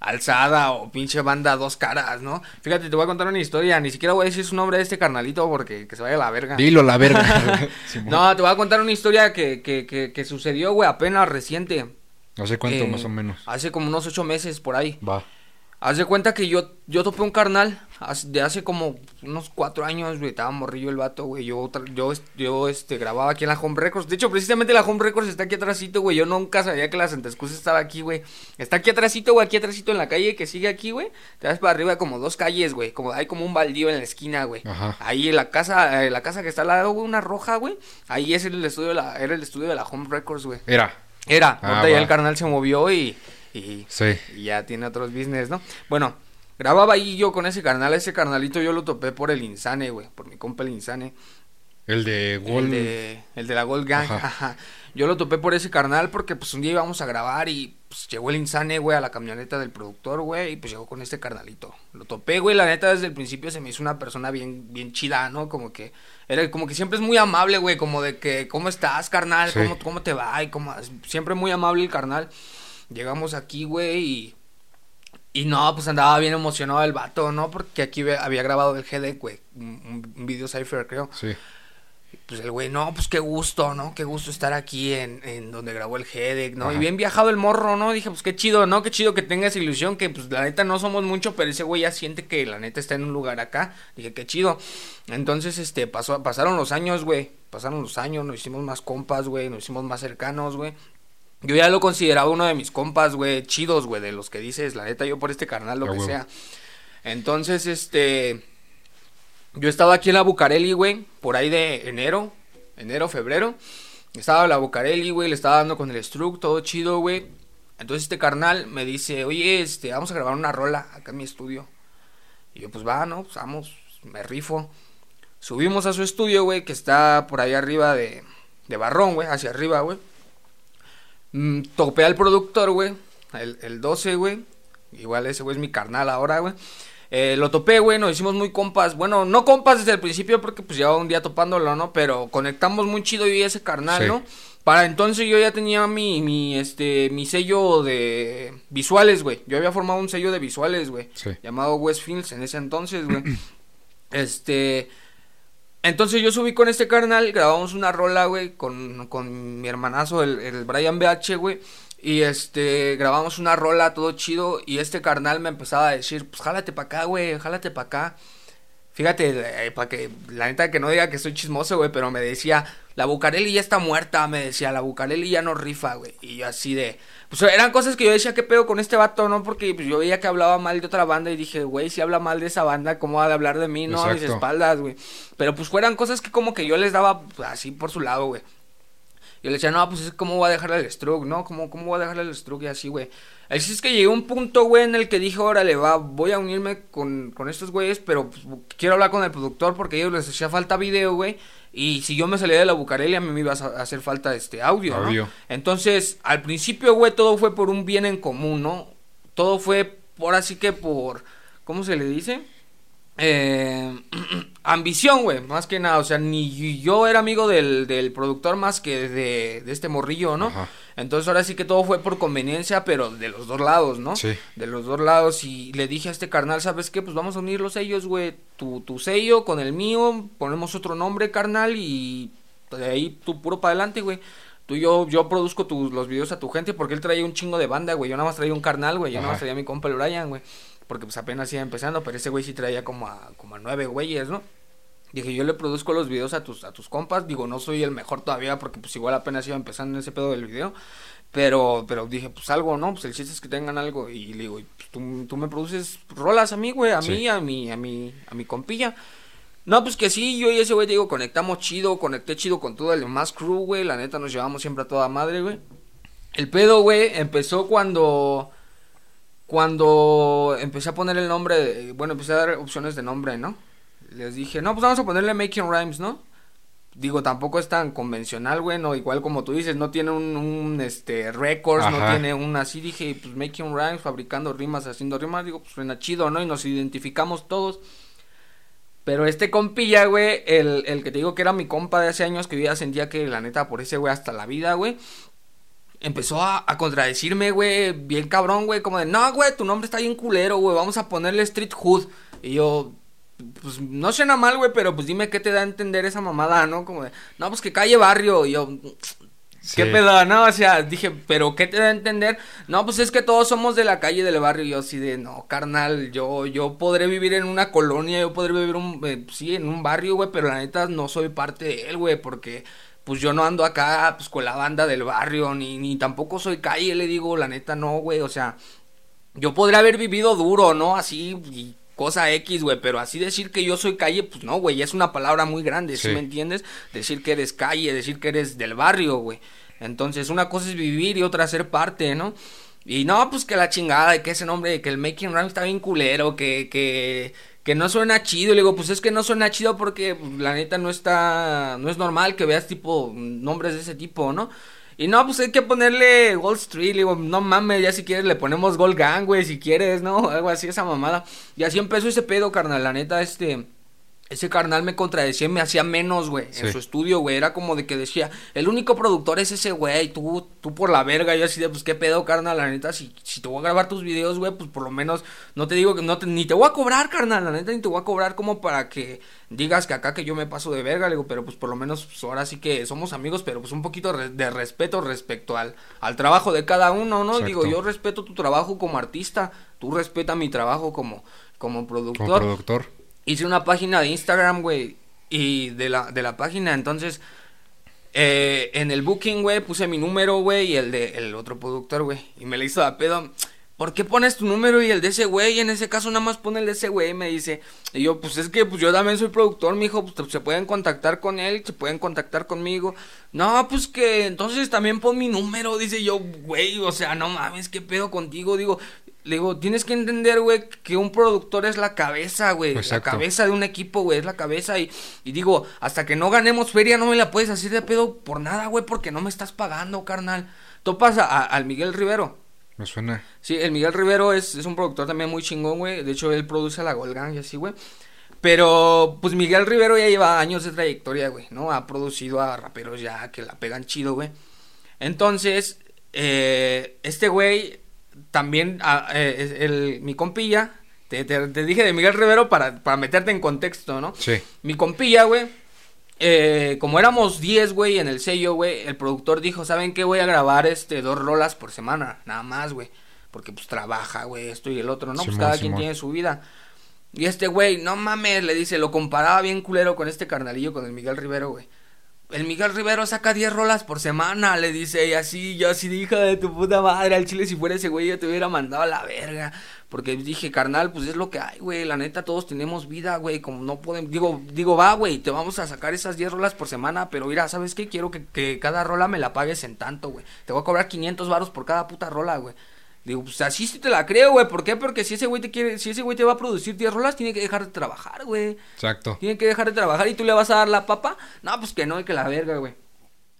alzada o pinche banda dos caras, ¿no? Fíjate, te voy a contar una historia, ni siquiera voy a decir su nombre de este carnalito porque que se vaya a la verga. Dilo, la verga. (laughs) No, te voy a contar una historia que, que, que, que sucedió, güey, apenas reciente. No sé cuánto Eh, más o menos. Hace como unos ocho meses por ahí. Va. Haz de cuenta que yo, yo topé un carnal de hace como unos cuatro años, güey. Estaba morrillo el vato, güey. Yo, yo, yo este, grababa aquí en la Home Records. De hecho, precisamente la Home Records está aquí atrásito, güey. Yo nunca sabía que la Santa Excusa estaba aquí, güey. Está aquí atrásito, güey. Aquí atrásito en la calle que sigue aquí, güey. Te vas para arriba como dos calles, güey. Como, hay como un baldío en la esquina, güey. Ahí en la casa, eh, la casa que está al lado, güey, una roja, güey. Ahí es el estudio de la, era el estudio de la Home Records, güey. Era. Era. Ah, Ahorita ya el carnal se movió y... y Sí. y ya tiene otros business, ¿no? Bueno, grababa ahí yo con ese carnal, ese carnalito yo lo topé por el Insane, güey, por mi compa el Insane. El de Gol. El de, el de la Gold Gang, Ajá. ajá. Yo lo topé por ese carnal porque pues un día íbamos a grabar y pues llegó el Insane, güey, a la camioneta del productor, güey, y pues llegó con este carnalito. Lo topé, güey, la neta desde el principio se me hizo una persona bien, bien chida, ¿no? Como que, era como que siempre es muy amable, güey, como de que, ¿cómo estás, carnal? Sí. ¿Cómo, ¿Cómo te va? Y como, siempre muy amable el carnal. Llegamos aquí, güey, y... Y no, pues andaba bien emocionado el vato, ¿no? Porque aquí había grabado el GD, güey, un, un- video cipher, creo. Sí. Pues el güey, no, pues qué gusto, ¿no? Qué gusto estar aquí en, en donde grabó el Headache, ¿no? Ajá. Y bien viajado el morro, ¿no? Dije, pues qué chido, ¿no? Qué chido que tenga esa ilusión, que pues la neta no somos mucho, pero ese güey ya siente que la neta está en un lugar acá. Dije, qué chido. Entonces, este, pasó, pasaron los años, güey. Pasaron los años, nos hicimos más compas, güey. Nos hicimos más cercanos, güey. Yo ya lo consideraba uno de mis compas, güey, chidos, güey, de los que dices, la neta, yo por este carnal, lo que sea. Entonces, este... Yo estaba aquí en la Bucareli, güey, por ahí de enero, enero, febrero. Estaba en la Bucareli, güey, le estaba dando con el Struck, todo chido, güey. Entonces este carnal me dice, oye, este, vamos a grabar una rola acá en mi estudio. Y yo, pues va, ¿no? Pues vamos, me rifo. Subimos a su estudio, güey, que está por ahí arriba de, de Barrón, güey, hacia arriba, güey. Mm, topé al productor, güey, el, el 12, güey. Igual ese güey es mi carnal ahora, güey. Eh, lo topé, güey, nos hicimos muy compas. Bueno, no compas desde el principio porque pues llevaba un día topándolo, ¿no? Pero conectamos muy chido yo y ese carnal, Sí. ¿no? Para entonces yo ya tenía mi, mi, este, mi sello de visuales, güey. Yo había formado un sello de visuales, güey. Sí. Llamado Westfields en ese entonces, güey. (clears throat) este... Entonces yo subí con este carnal, grabamos una rola, güey, con, con mi hermanazo, el, el Brian BH, güey. Y este, grabamos una rola, todo chido. Y este carnal me empezaba a decir, pues jálate pa' acá, güey, jálate pa' acá. Fíjate, eh, para que la neta que no diga que soy chismoso, güey, pero me decía, la Bucareli ya está muerta, me decía, la Bucareli ya no rifa, güey. Y yo así de, pues eran cosas que yo decía, ¿qué pedo con este vato, no? Porque pues, yo veía que hablaba mal de otra banda y dije, güey, si habla mal de esa banda, ¿cómo va a hablar de mí, no? A mis espaldas, güey. Pero pues fueran cosas que como que yo les daba pues, así por su lado, güey. Yo le decía, no, pues cómo voy a dejarle el stroke, ¿no? ¿Cómo, cómo voy a dejarle el stroke y así, güey? Así es que llegué a un punto, güey, en el que dije, órale, va, voy a unirme con, con estos güeyes, pero pues, quiero hablar con el productor porque a ellos les hacía falta video, güey. Y si yo me salía de la bucareli, a mí me iba a hacer falta este audio, audio. ¿no? Entonces, al principio, güey, todo fue por un bien en común, ¿no? Todo fue por así que por, ¿cómo se le dice? Eh, (clears throat) ambición, güey, más que nada. O sea, ni yo era amigo del, del productor más que de, de este morrillo, ¿no? Entonces ahora sí que todo fue por conveniencia, pero de los dos lados, ¿no? Sí. De los dos lados. Y le dije a este carnal, ¿sabes qué? Pues vamos a unir los sellos, güey. Tu, tu sello con el mío, ponemos otro nombre, carnal, y de ahí tú puro para adelante, güey. Tú yo, yo produzco los videos a tu gente porque él traía un chingo de banda, güey. Yo nada más traía un carnal, güey. Yo nada más traía a mi compa el Brian, güey porque pues apenas iba empezando, pero ese güey sí traía como a, como a nueve güeyes, ¿no? Dije, yo le produzco los videos a tus, a tus compas, digo, no soy el mejor todavía porque pues igual apenas iba empezando en ese pedo del video, pero, pero dije, pues algo, ¿no? Pues el chiste es que tengan algo y le digo, pues, tú, tú, me produces rolas a mí, güey, a mí, a mi, a mi, a mi compilla. No, pues que sí, yo y ese güey, digo, conectamos chido, conecté chido con todo el más crew, güey, la neta nos llevamos siempre a toda madre, güey. El pedo, güey, empezó cuando cuando empecé a poner el nombre, bueno, empecé a dar opciones de nombre, ¿no? Les dije, no, pues vamos a ponerle Making Rhymes, ¿no? Digo, tampoco es tan convencional, güey, no, igual como tú dices, no tiene un, un este, records, no tiene un así, dije, pues Making Rhymes, fabricando rimas, haciendo rimas, digo, pues suena chido, ¿no? Y nos identificamos todos. Pero este compilla, güey, el, el que te digo que era mi compa de hace años, que yo ya sentía que la neta por ese güey hasta la vida, güey, empezó a, contradecirme, güey, bien cabrón, güey, como de, no, güey, tu nombre está bien culero, güey, vamos a ponerle Street Hood. Y yo, pues no suena mal, güey, pero pues dime qué te da a entender esa mamada, ¿no? Como de, no, pues que calle barrio. Y yo, ¿qué pedo? No, o sea, dije, pero ¿qué te da a entender? No, pues es que todos somos de la calle del barrio. Y yo así de, no, carnal, yo, yo podré vivir en una colonia, yo podré vivir, un, eh, sí, en un barrio, güey, pero la neta no soy parte de él, güey, porque pues yo no ando acá pues con la banda del barrio, ni, ni tampoco soy calle, le digo, la neta no, güey, o sea, yo podría haber vivido duro, ¿no? Así, y cosa X, güey, pero así decir que yo soy calle, pues no, güey, es una palabra muy grande, ¿sí. me entiendes? Decir que eres calle, decir que eres del barrio, güey. Entonces, una cosa es vivir y otra ser parte, ¿no? Y no, pues que la chingada, de que ese nombre, que el Making Rhyme está bien culero, que, que que no suena chido. Le digo, pues es que no suena chido porque pues, la neta no está, no es normal que veas tipo nombres de ese tipo, ¿no? Y no, pues hay que ponerle Wall Street, le digo, no mames, ya si quieres le ponemos Gold Gang, güey, si quieres, ¿no? Algo así, esa mamada. Y así empezó ese pedo, carnal, la neta, este ese carnal me contradecía y me hacía menos, güey, en su estudio, güey. Era como de que decía, el único productor es ese güey, tú, tú por la verga. Yo así de, pues qué pedo, carnal, la neta, si, si te voy a grabar tus videos, güey, pues por lo menos, no te digo que no te, ni te voy a cobrar, carnal, la neta, ni te voy a cobrar como para que digas que acá que yo me paso de verga, le digo, pero pues por lo menos pues, ahora sí que somos amigos, pero pues un poquito de respeto respecto al, al trabajo de cada uno, ¿no? Digo, yo respeto tu trabajo como artista, tú respeta mi trabajo como, como productor. Como productor hice una página de Instagram, güey, y de la, de la página, entonces, eh, en el booking, güey, puse mi número, güey, y el de el otro productor, güey, y me le hizo a pedo. ¿Por qué pones tu número y el de ese güey? Y en ese caso nada más pone el de ese güey, me dice. Y yo, pues es que pues yo también soy productor, mijo, pues se pueden contactar con él, se pueden contactar conmigo. No, pues que entonces también pon mi número, dice yo, güey, o sea, no mames, qué pedo contigo, digo, le digo, tienes que entender, güey, que un productor es la cabeza, güey. La cabeza de un equipo, güey, es la cabeza. Y, y, digo, hasta que no ganemos feria no me la puedes hacer de pedo por nada, güey, porque no me estás pagando, carnal. Topas a, al Miguel Rivero. Me suena. Sí, el Miguel Rivero es, es un productor también muy chingón, güey. De hecho, él produce la Golgang y así, güey. Pero, pues Miguel Rivero ya lleva años de trayectoria, güey, ¿no? Ha producido a raperos ya que la pegan chido, güey. Entonces, eh, este güey también ah, eh, el, mi compilla, te, dije de Miguel Rivero para, para meterte en contexto, ¿no? Sí. Mi compilla, güey, eh, como éramos 10, güey, en el sello, güey, el productor dijo, ¿saben qué? Voy a grabar este dos rolas por semana, nada más, güey. Porque pues trabaja, güey, esto y el otro, ¿no? pues cada quien tiene su vida. Y este güey, no mames, le dice, lo comparaba bien culero con este carnalillo, con el Miguel Rivero, güey. El Miguel Rivero saca 10 rolas por semana, le dice, y así, yo así, hija de tu puta madre, al chile si fuera ese güey yo te hubiera mandado a la verga. Porque dije, carnal, pues es lo que hay, güey, la neta, todos tenemos vida, güey, como no podemos, digo, digo, va, güey, te vamos a sacar esas 10 rolas por semana, pero mira, ¿sabes qué? Quiero que, que cada rola me la pagues en tanto, güey. Te voy a cobrar 500 varos por cada puta rola, güey. Digo, pues así sí te la creo, güey. ¿Por qué? Porque si ese güey te quiere, si ese güey te va a producir 10 rolas, tiene que dejar de trabajar, güey. Exacto. Tiene que dejar de trabajar y tú le vas a dar la papa. No, pues que no, que la verga, güey.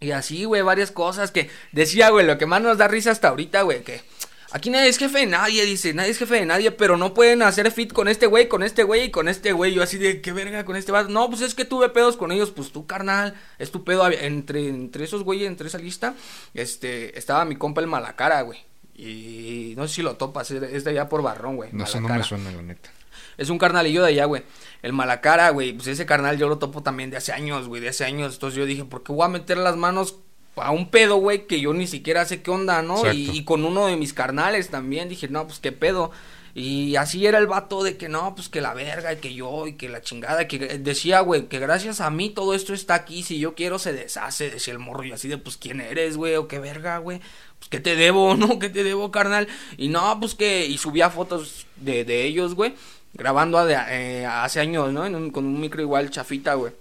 Y así, güey, varias cosas que decía, güey, lo que más nos da risa hasta ahorita, güey, que aquí nadie es jefe de nadie, dice, nadie es jefe de nadie, pero no pueden hacer fit con este güey, con este güey y con este güey. Yo así de, qué verga con este vato. No, pues es que tuve pedos con ellos, pues tú, carnal, es tu pedo. Entre, entre esos güeyes, entre esa lista, este, estaba mi compa el Malacara, güey. Y no sé si lo topas, es de allá por Barrón, güey. No, eso no me suena, la neta. Es un carnalillo de allá, güey. El Malacara, güey. Pues ese carnal yo lo topo también de hace años, güey. De hace años. Entonces yo dije, ¿por qué voy a meter las manos a un pedo, güey? Que yo ni siquiera sé qué onda, ¿no? Y, y, con uno de mis carnales también. Dije, no, pues qué pedo. Y así era el vato de que no, pues que la verga, y que yo, y que la chingada. Que decía, güey, que gracias a mí todo esto está aquí. Si yo quiero, se deshace. Decía el morro. Y así de, pues, ¿quién eres, güey? O qué verga, güey pues ¿qué te debo, (laughs) no? ¿Qué te debo, carnal? Y no, pues que, y subía fotos de, de ellos, güey, grabando eh, hace años, ¿no? con un micro igual chafita, güey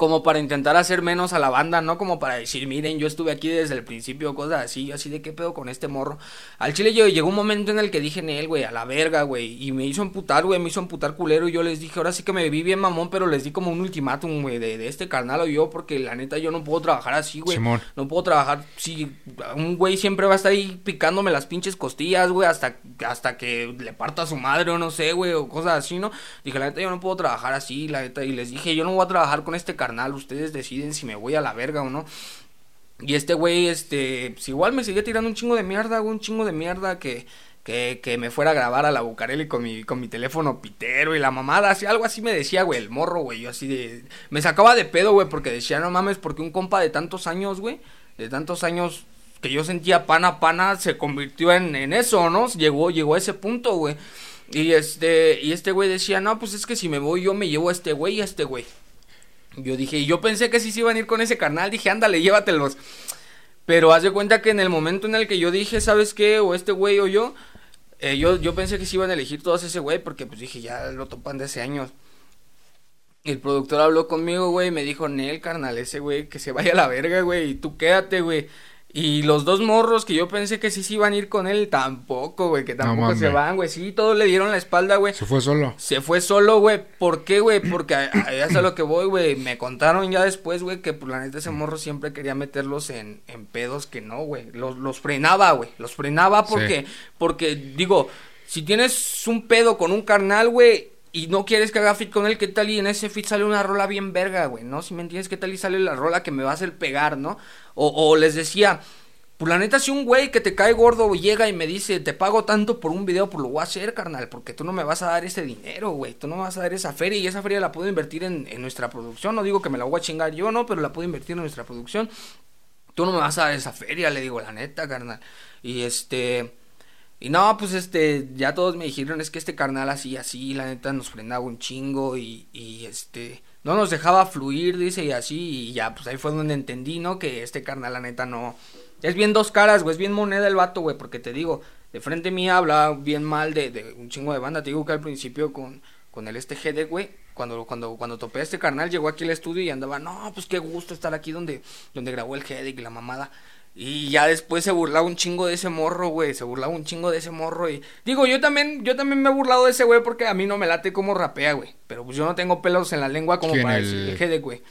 como para intentar hacer menos a la banda, ¿no? Como para decir, miren, yo estuve aquí desde el principio, cosas así, así de qué pedo con este morro. Al chile yo llegó un momento en el que dije él, güey, a la verga, güey, y me hizo emputar, güey, me hizo emputar culero y yo les dije, ahora sí que me vi bien mamón, pero les di como un ultimátum, güey, de, de, este carnal o yo, porque la neta yo no puedo trabajar así, güey. No puedo trabajar, si un güey siempre va a estar ahí picándome las pinches costillas, güey, hasta, hasta que le parta a su madre o no sé, güey, o cosas así, ¿no? Dije, la neta yo no puedo trabajar así, la neta, y les dije, yo no voy a trabajar con este carnal ustedes deciden si me voy a la verga o no. Y este güey, este, pues igual me sigue tirando un chingo de mierda, un chingo de mierda que, que, que me fuera a grabar a la Bucareli con mi, con mi teléfono pitero y la mamada, así, algo así me decía, güey, el morro, güey, yo así me sacaba de pedo, güey, porque decía, no mames, porque un compa de tantos años, güey, de tantos años que yo sentía pana pana, se convirtió en, en eso, ¿no? Llegó, llegó a ese punto, güey. Y este, y este güey decía, no, pues es que si me voy yo me llevo a este güey y a este güey. Yo dije, y yo pensé que sí se iban a ir con ese carnal, dije, ándale, llévatelos. Pero haz de cuenta que en el momento en el que yo dije, ¿sabes qué? O este güey o yo, eh, yo, yo pensé que se iban a elegir todos ese güey, porque pues dije, ya lo topan de hace años. El productor habló conmigo, güey, y me dijo, Nel, carnal, ese güey, que se vaya a la verga, güey, y tú quédate, güey. Y los dos morros que yo pensé que sí se iban a ir con él, tampoco, güey, que tampoco se van, güey. Sí, todos le dieron la espalda, güey. Se fue solo. Se fue solo, güey. ¿Por qué, güey? Porque ya sé lo que voy, güey. Me contaron ya después, güey, que por pues, la neta ese morro siempre quería meterlos en, en pedos que no, güey. Los, los frenaba, güey. Los frenaba porque, porque, digo, si tienes un pedo con un carnal, güey, y no quieres que haga fit con él, ¿qué tal? Y en ese fit sale una rola bien verga, güey, ¿no? Si me entiendes, ¿qué tal? Y sale la rola que me va a hacer pegar, ¿no? O, o les decía, pues la neta, si un güey que te cae gordo llega y me dice, te pago tanto por un video, pues lo voy a hacer, carnal, porque tú no me vas a dar ese dinero, güey. Tú no me vas a dar esa feria y esa feria la puedo invertir en, en nuestra producción. No digo que me la voy a chingar yo, no, pero la puedo invertir en nuestra producción. Tú no me vas a dar esa feria, le digo, la neta, carnal. Y este. Y no, pues este, ya todos me dijeron, es que este carnal así, así, la neta nos frenaba un chingo y, y este, no nos dejaba fluir, dice, y así, y ya, pues ahí fue donde entendí, ¿no? Que este carnal, la neta, no, es bien dos caras, güey, es bien moneda el vato, güey, porque te digo, de frente mía habla bien mal de, de un chingo de banda, te digo que al principio con, con el este GD, güey, cuando, cuando, cuando topé a este carnal, llegó aquí al estudio y andaba, no, pues qué gusto estar aquí donde, donde grabó el GD y la mamada. Y ya después se burlaba un chingo de ese morro, güey. Se burlaba un chingo de ese morro. Y digo, yo también, yo también me he burlado de ese güey porque a mí no me late como rapea, güey. Pero pues yo no tengo pelos en la lengua como para el... decir el güey.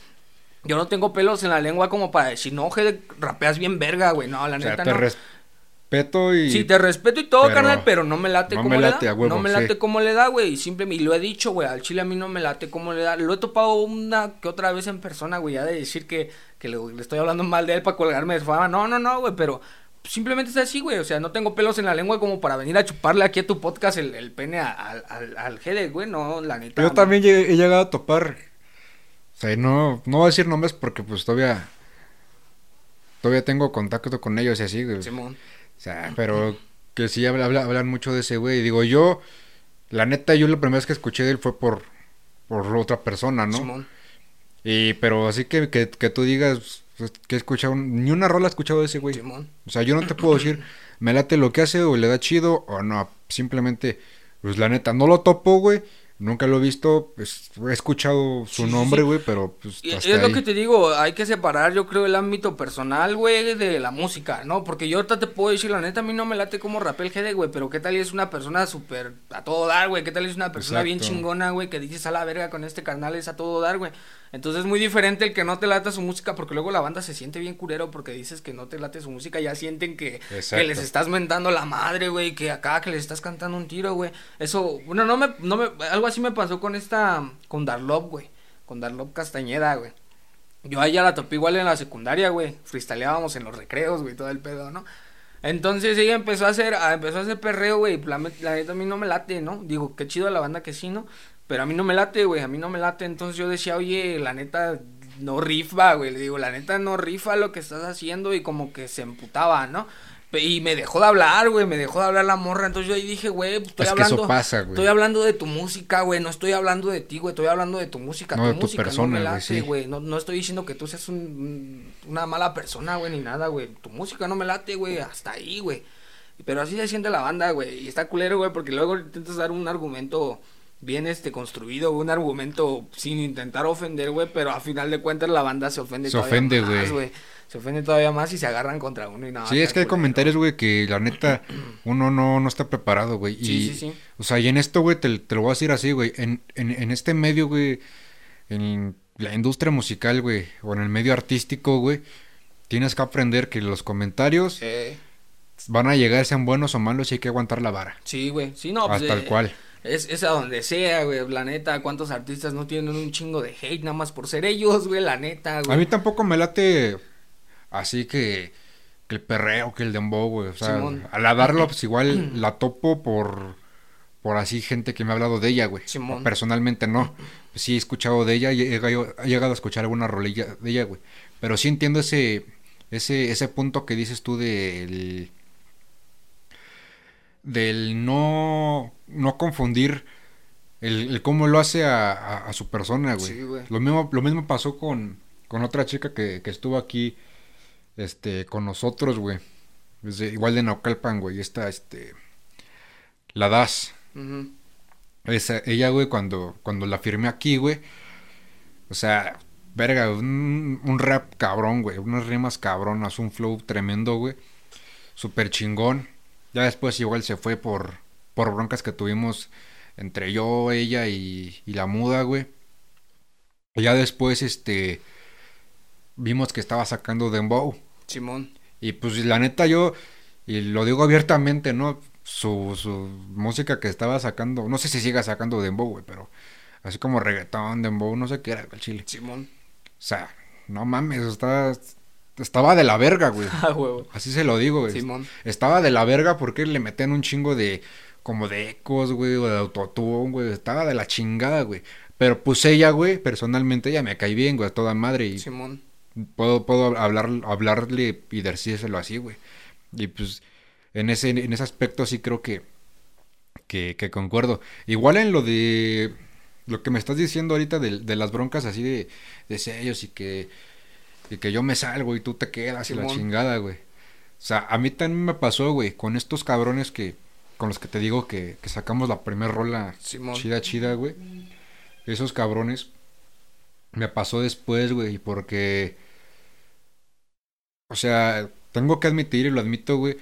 Yo no tengo pelos en la lengua como para decir, no, GD, rapeas bien verga, güey. No, la neta te respeto y. Sí, te respeto y todo, carnal, pero no me late como le da. no me late como le da, güey. Y simplemente, y lo he dicho, güey, al chile a mí no me late como le da. Lo he topado una que otra vez en persona, güey, ya de decir que que le, estoy hablando mal de él para colgarme de fama. No, no, no, güey, pero simplemente es así, güey. O sea, no tengo pelos en la lengua como para venir a chuparle aquí a tu podcast el, el pene al, al, al güey. No, la neta. Yo también he llegado a topar. O sea, no, no voy a decir nombres porque pues todavía. Todavía tengo contacto con ellos y así, güey. Simón. Sea, pero que sí hablan mucho de ese güey. Digo, yo. la neta, yo la primera vez que escuché de él fue por, por otra persona, ¿no? Simón. Y, pero así que, que, que tú digas pues, que he escuchado, ni una rola he escuchado de ese güey. Simón. O sea, yo no te puedo decir, me late lo que hace o le da chido o no. Simplemente, pues la neta, no lo topo, güey. Nunca lo he visto, pues, he escuchado su Sí, nombre, sí. güey, pero pues hasta es lo ahí. que te digo, hay que separar, yo creo, el ámbito personal, güey, de la música, ¿no? Porque yo ahorita te puedo decir, la neta, a mí no me late como rapea el GD, güey, pero qué tal es una persona súper a todo dar, güey, qué tal es una persona bien chingona, güey, que dices a la verga con este carnal es a todo dar, güey. Entonces es muy diferente el que no te lata su música, porque luego la banda se siente bien culero porque dices que no te late su música, ya sienten que, que les estás mentando la madre, güey, que acá que les estás cantando un tiro, güey. Eso, bueno, no me, no me, algo así me pasó con esta, con Darlop, güey, con Darlop Castañeda, güey. Yo a ella la topé igual en la secundaria, güey. Freestyleábamos en los recreos, güey, todo el pedo, ¿no? Entonces ella empezó a hacer, a- empezó a hacer perreo, güey. La neta a mí no me late, ¿no? Digo, qué chido la banda que sí, ¿no? Pero a mí no me late, güey, a mí no me late. Entonces yo decía, oye, la neta no rifa, güey. Le digo, la neta no rifa lo que estás haciendo y como que se emputaba, ¿no? Y me dejó de hablar, güey, me dejó de hablar la morra. Entonces yo ahí dije, güey, pues estoy Es que eso hablando. pasa, güey. Estoy hablando de tu música, güey. No estoy hablando de ti, güey. Estoy hablando de tu música. No, tu de tu música persona, no me güey, late, sí. güey. No, no estoy diciendo que tú seas un- una mala persona, güey, ni nada, güey. Tu música no me late, güey. Hasta ahí, güey. Pero así se siente la banda, güey. Y está culero, güey, porque luego intentas dar un argumento bien este construido, un argumento sin intentar ofender, güey, pero a final de cuentas la banda se ofende Se todavía ofende, más, güey. Se ofende todavía más y se agarran contra uno y nada. Sí, es que hay comentarios, güey, que la neta (clears throat) uno no, no está preparado, güey. Y, Sí, sí, sí. O sea, y en esto, güey, te, te lo voy a decir así, güey. En, en, en este medio, güey, en la industria musical, güey, o en el medio artístico, güey, tienes que aprender que los comentarios van a llegar, sean buenos o malos, y hay que aguantar la vara. sí, güey. Sí, no, pues, Hasta el eh, cual. Es, es a donde sea, güey, la neta, cuántos artistas no tienen un chingo de hate nada más por ser ellos, güey, la neta, güey. A mí tampoco me late así que, que el perreo, que el dembow, güey. O sea, Simón. al darlo, pues igual la topo por, por así gente que me ha hablado de ella, güey. Simón. Personalmente no. Pues (clears throat) sí he escuchado de ella y he llegado, he llegado a escuchar alguna rolilla de ella, güey. Pero sí entiendo ese, ese, ese punto que dices tú del del no no confundir el, el cómo lo hace a, a- a su persona, güey. Sí, güey. Lo mismo, lo mismo pasó con, con otra chica que, que estuvo aquí, este, con nosotros, güey. Igual de Naucalpan, güey. Esta, este, la Das. Esa, ella, güey, cuando, cuando la firmé aquí, güey. O sea, verga, un, un rap cabrón, güey. Unas rimas cabronas, un flow tremendo, güey. Súper chingón. Ya después igual se fue por, por broncas que tuvimos entre yo, ella y, y la muda, güey. Y ya después, este, vimos que estaba sacando Dembow. Simón. Y pues la neta yo, y lo digo abiertamente, ¿no? Su, su música que estaba sacando, no sé si siga sacando Dembow, güey, pero así como reggaetón, Dembow, no sé qué era el chile. Simón. O sea, no mames, estaba, estaba de la verga, güey. (laughs) Ah, huevo. Así se lo digo, güey. Simón. Estaba de la verga porque le metían un chingo de, como de ecos, güey, o de autotune, güey. Estaba de la chingada, güey. Pero pues ella, güey, personalmente ella me cae bien, güey, a toda madre. Y Simón. puedo, puedo hablar, hablarle y decírselo así, güey. Y pues en ese, en ese aspecto sí creo que, que, que concuerdo. Igual en lo de lo que me estás diciendo ahorita de, de las broncas así de, de sellos y que, y que yo me salgo y tú te quedas y la Simón. chingada, güey. O sea, a mí también me pasó, güey, con estos cabrones que, con los que te digo que, que sacamos la primer rola Simón. chida, chida, güey. Esos cabrones me pasó después, güey, porque, o sea, tengo que admitir y lo admito, güey.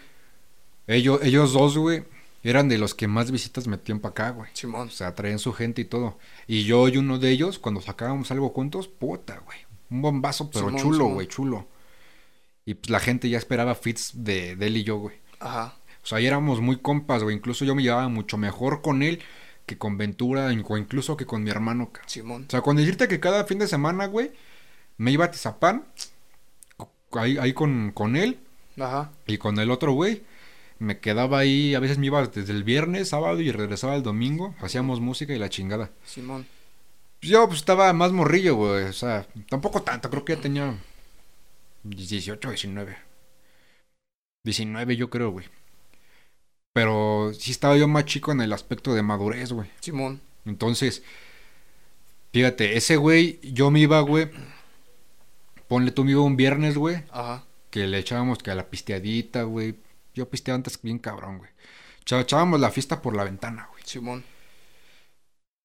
Ellos, ellos dos, güey, eran de los que más visitas metían para acá, güey. Simón. O sea, traían su gente y todo. Y yo y uno de ellos, cuando sacábamos algo juntos, puta, güey. Un bombazo, pero Simón, chulo, güey, chulo. Y pues la gente ya esperaba fits de, de él y yo, güey. Ajá. O sea, ya éramos muy compas, güey. Incluso yo me llevaba mucho mejor con él que con Ventura o incluso que con mi hermano, ca- Simón. O sea, con decirte que cada fin de semana, güey, me iba a Tizapán, ahí, ahí con, con él Ajá. y con el otro, güey. Me quedaba ahí, a veces me iba desde el viernes, sábado y regresaba el domingo. Hacíamos música y la chingada. Simón. Yo pues estaba más morrillo, güey. O sea, tampoco tanto, creo que ya tenía 18, 19. 19 yo creo, güey. Pero sí estaba yo más chico en el aspecto de madurez, güey. Simón. Entonces, fíjate, ese güey, yo me iba, güey. Ponle tú, me iba un viernes, güey. Ajá. Que le echábamos que a la pisteadita, güey. Yo pisteaba antes bien cabrón, güey. Echábamos la fiesta por la ventana, güey. Simón.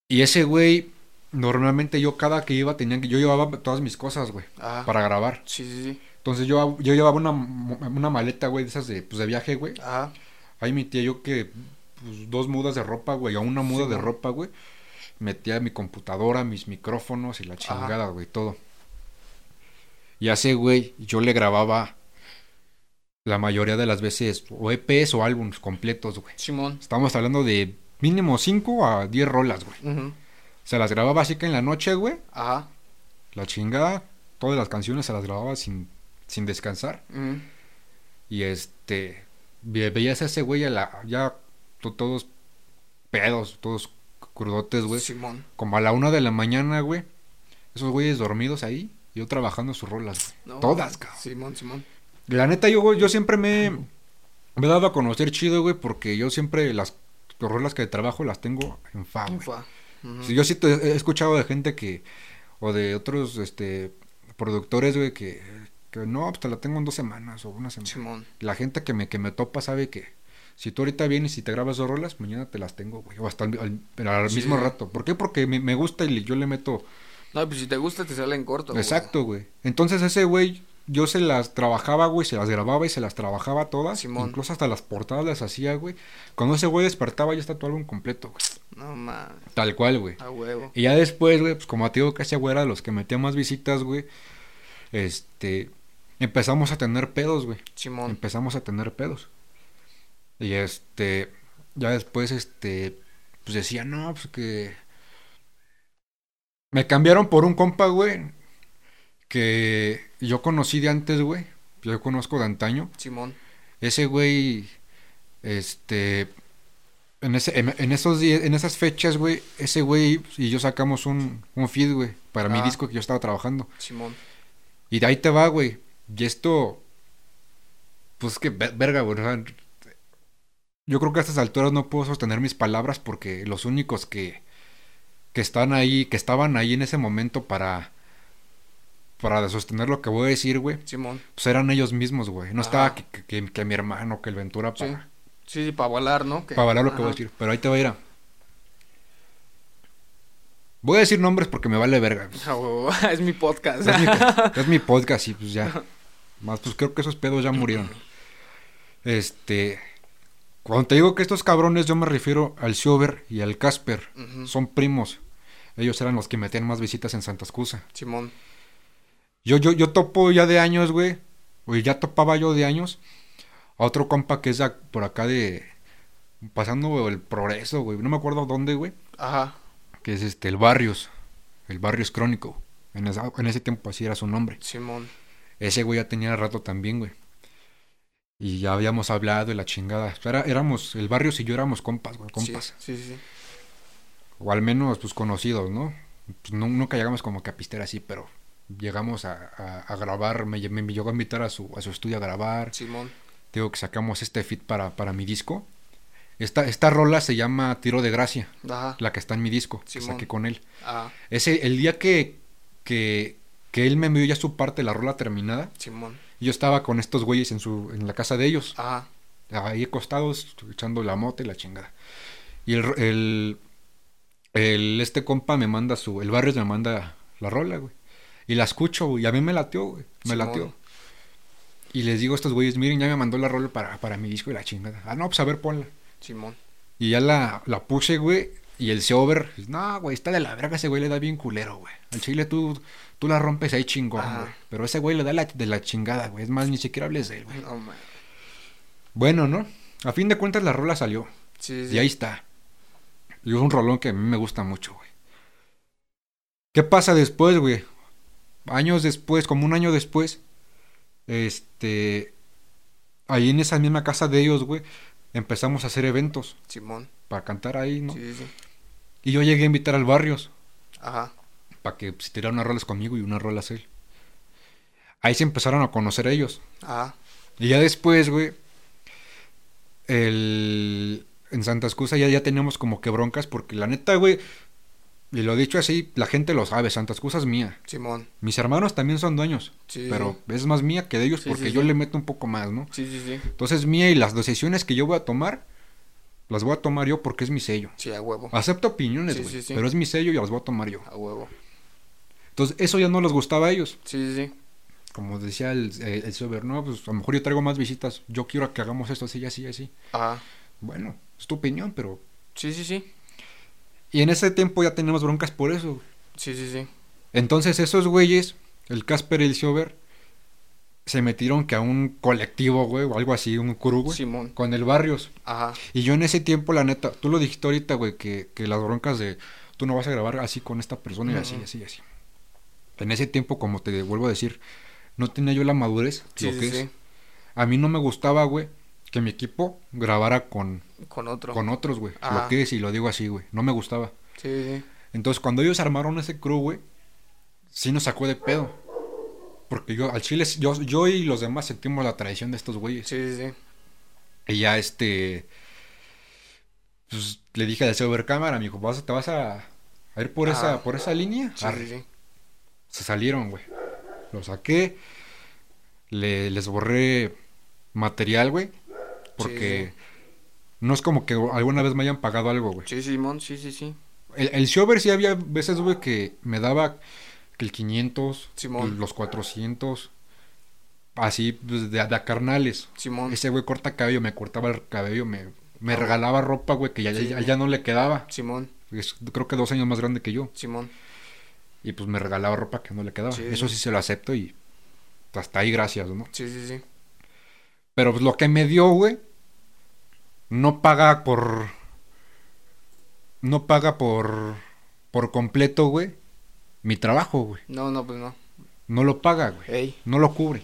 Y ese güey, normalmente yo cada que iba tenía que... Yo llevaba todas mis cosas, güey. Ajá. Para grabar. Sí, sí, sí. Entonces yo, yo llevaba una, una maleta, güey, de esas de, pues, de viaje, güey. Ajá. Ahí metía yo que pues, dos mudas de ropa, güey, o una muda Sí, de güey. ropa, güey. Metía mi computadora, mis micrófonos y la Ajá. chingada, güey, todo. Y a ese güey, yo le grababa la mayoría de las veces o EPs o álbumes completos, güey. Simón. Estamos hablando de mínimo 5 a 10 rolas, güey. Ujú. Se las grababa así que en la noche, güey. Ajá. La chingada, todas las canciones se las grababa sin, sin descansar. Y este, ve- veías a ese güey a la, ya to- todos pedos, todos crudotes, güey. Simón. Como a la una de la mañana, güey. Esos güeyes dormidos ahí. Yo trabajando sus rolas. No, Todas, cabrón. Simón, Simón. La neta, yo, yo siempre me, me he dado a conocer chido, güey, porque yo siempre las rolas que trabajo las tengo en fa, güey. Ufa. Sí, yo sí te- he escuchado de gente que, o de otros, este, productores, güey, que, que no, pues te la tengo en dos semanas o una semana. Simón. La gente que me, que me topa sabe que si tú ahorita vienes y te grabas dos rolas, mañana te las tengo, güey. O hasta al, al- al Sí. mismo rato. ¿Por qué? Porque me, me gusta y yo le meto. No, pues si te gusta te sale en corto. güey. Exacto, güey. Entonces ese güey, yo se las trabajaba, güey, se las grababa y se las trabajaba todas. Simón. Incluso hasta las portadas las hacía, güey. Cuando ese güey despertaba ya está tu álbum completo, güey. No mames. Tal cual, güey. A huevo. Y ya después, güey, pues como te digo que ese güey era de los que metía más visitas, güey. Este. Empezamos a tener pedos, güey. Simón. empezamos a tener pedos. Y este, ya después, este, pues decía, no, pues que... Me cambiaron por un compa, güey, que yo conocí de antes, güey. Yo conozco de antaño. Simón. Ese güey, este, en, ese, en, en esos días, en esas fechas, güey, ese güey y yo sacamos un, un feed, güey, para mi disco que yo estaba trabajando. Simón. Y de ahí te va, güey. Y esto. Pues que ver- verga, güey. o sea, yo creo que a estas alturas no puedo sostener mis palabras porque los únicos que. que están ahí, que estaban ahí en ese momento para. Para sostener lo que voy a decir, güey. Simón. Pues eran ellos mismos, güey. No Ajá. estaba que, que- que- mi hermano, que el Ventura Sí. para. Sí, sí, para volar, ¿no? Que- Para valer lo que voy a decir. Pero ahí te va a ir a. Voy a decir nombres porque me vale verga. güey. A huevo. (laughs) Es mi podcast. Es mi, (laughs) es mi podcast y pues ya. Más pues creo que esos pedos ya murieron. Este. Cuando te digo que estos cabrones, yo me refiero al Siober y al Casper. Son primos. Ellos eran los que metían más visitas en Santa Excusa. Simón. Yo, yo, yo topo ya de años, güey. O ya topaba yo de años. A otro compa que es de por acá de. Pasando el progreso, güey. No me acuerdo dónde, güey. Ajá. Que es este, el Barrios. El Barrios Crónico. En, esa- en ese tiempo así era su nombre. Simón. Ese güey ya tenía rato también, güey. Y ya habíamos hablado y la chingada. Era- éramos, el barrio y yo éramos compas, güey, compas. Sí, sí, sí. O al menos, pues, conocidos, ¿no? Pues, nu- nunca llegamos como que a pistear así, pero llegamos a, a- a grabar. Me, me llegó a invitar a su, a su estudio a grabar. Simón. Digo que sacamos este fit para, para mi disco. Esta, esta rola se llama Tiro de Gracia, Ajá. la que está en mi disco, que Simón. saqué con él. Ah, Ese, el día que, que, que él me envió ya su parte, la rola terminada, Simón. yo estaba con estos güeyes en, su, en la casa de ellos. Ajá. ahí acostados, echando la mota y la chingada. Y el, el, el- este compa me manda su, el barrio me manda la rola, güey. Y la escucho, güey, y a mí me latió, güey, me Simón. latió. Y les digo a estos güeyes, miren, ya me mandó la rola para, para mi disco y la chingada. Ah, no, pues a ver, ponla. Simón. Y ya la, la puse, güey, y el Seover, no, güey, está de la verga, ese güey le da bien culero, güey. Al chile tú, tú la rompes ahí chingón, Ajá. güey. Pero ese güey le da la, de la chingada, güey. Es más, ni siquiera hables de él, güey. No, man. Bueno, ¿no? A fin de cuentas la rola salió. Sí, sí. Y ahí está. Y es un rolón que a mí me gusta mucho, güey. ¿Qué pasa después, güey? Años después, como un año después, este, ahí en esa misma casa de ellos, güey, empezamos a hacer eventos Simón. para cantar ahí, ¿no? Sí, sí. Y yo llegué a invitar al Barrios Ajá. para que se tirara unas rolas conmigo y unas rolas él. Ahí se empezaron a conocer ellos. Ajá. Y ya después, güey, el, en Santa Excusa ya, ya teníamos como que broncas porque la neta, güey, y lo dicho así, la gente lo sabe, Santa Excusa es mía. Simón. Mis hermanos también son dueños, Sí, pero es más mía que de ellos Sí, porque sí, yo le meto un poco más, ¿no? Sí, sí, sí. Entonces es mía y las decisiones que yo voy a tomar, las voy a tomar yo porque es mi sello. Sí, a huevo. Acepto opiniones, güey, sí, sí. pero es mi sello y las voy a tomar yo. A huevo. Entonces eso ya no les gustaba a ellos. Sí, sí, sí. Como decía el, el, el Sober, no, pues a lo mejor yo traigo más visitas, yo quiero que hagamos esto así, así, así. Ajá. Bueno, es tu opinión, pero... Sí, sí, sí. Y en ese tiempo ya tenemos broncas por eso. güey. Sí, sí, sí. Entonces esos güeyes, el Casper y el Sober, se metieron que a un colectivo, güey, o algo así, un crew, güey, Simón. con el Barrios. Ajá. Y yo en ese tiempo, la neta, tú lo dijiste ahorita, güey, que, que las broncas de tú no vas a grabar así con esta persona y así, así, así. En ese tiempo, como te vuelvo a decir, no tenía yo la madurez, Sí, lo sí, que sí. es. A mí no me gustaba, güey, que mi equipo grabara con, Con otro. con otros, güey. Lo que es, y lo digo así, güey. No me gustaba. Sí, sí. Entonces, cuando ellos armaron ese crew, güey, sí nos sacó de pedo. Porque yo, al chile, yo, yo y los demás sentimos la traición de estos güeyes. Sí, sí, sí. Y ya este. Pues le dije al Silver Cámara, me dijo, ¿vas, ¿te vas a, a ir por, Ajá. esa, por esa línea? Sí, Arre. sí, sí. Se salieron, güey. Lo saqué. Le, les borré material, güey. Porque no es como que alguna vez me hayan pagado algo, güey. Sí, Simón, sí, sí, sí. El, el Shover sí había veces, güey, que me daba que el 500, Simón. los 400, así, pues, de, de a carnales. Simón. Ese güey corta cabello, me cortaba el cabello, me, me Ah. regalaba ropa, güey, que ya, Sí, ya, ya no le quedaba. Simón, Es, creo que dos años más grande que yo. Simón. Y pues me regalaba ropa que no le quedaba. Sí, Eso sí se lo acepto y hasta ahí gracias, ¿no? Sí, sí, sí. Pero pues lo que me dio, güey, no paga por... No paga por... Por completo, güey, mi trabajo, güey. No, no, pues no. No lo paga, güey. Ey. No lo cubre.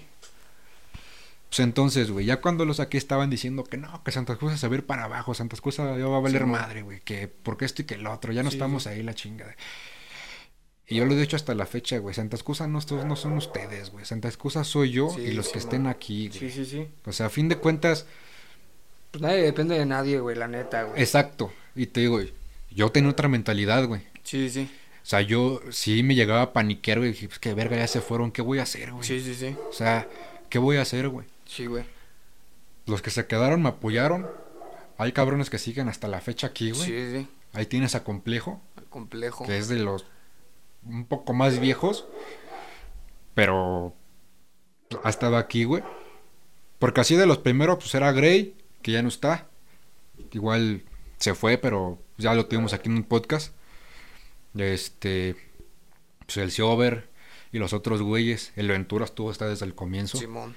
Pues entonces, güey, ya cuando lo saqué estaban diciendo que no, que Santa Cruz se va a ir para abajo, Santa Cruz ya va a valer Sí, madre, güey, que porque esto y que el otro, ya no Sí, estamos sí. ahí la chingada. Y yo lo he dicho hasta la fecha, güey, Santa Excusa no, no son ustedes, güey, Santa Excusa soy yo y los que estén aquí, güey. Sí, sí, sí. O sea, a fin de cuentas, Pues nadie depende de nadie, güey, la neta, güey. exacto. Y te digo, yo tenía otra mentalidad, güey. Sí, sí, O sea, yo sí me llegaba a paniquear, güey, dije, pues qué verga, ya se fueron, ¿qué voy a hacer, güey? sí. Sí, sí, sí. O sea, ¿qué voy a hacer, güey? Sí, güey. Los que se quedaron me apoyaron. Hay cabrones que siguen hasta la fecha aquí, güey. Sí, sí. Ahí tienes a Complejo, Complejo. que es de los un poco más viejos, pero ha estado aquí, güey. Porque así de los primeros, pues era Grey, que ya no está. Igual se fue, pero ya lo tuvimos aquí en un podcast. Este, pues el Siover y los otros güeyes. El Ventura estuvo hasta desde el comienzo. Simón.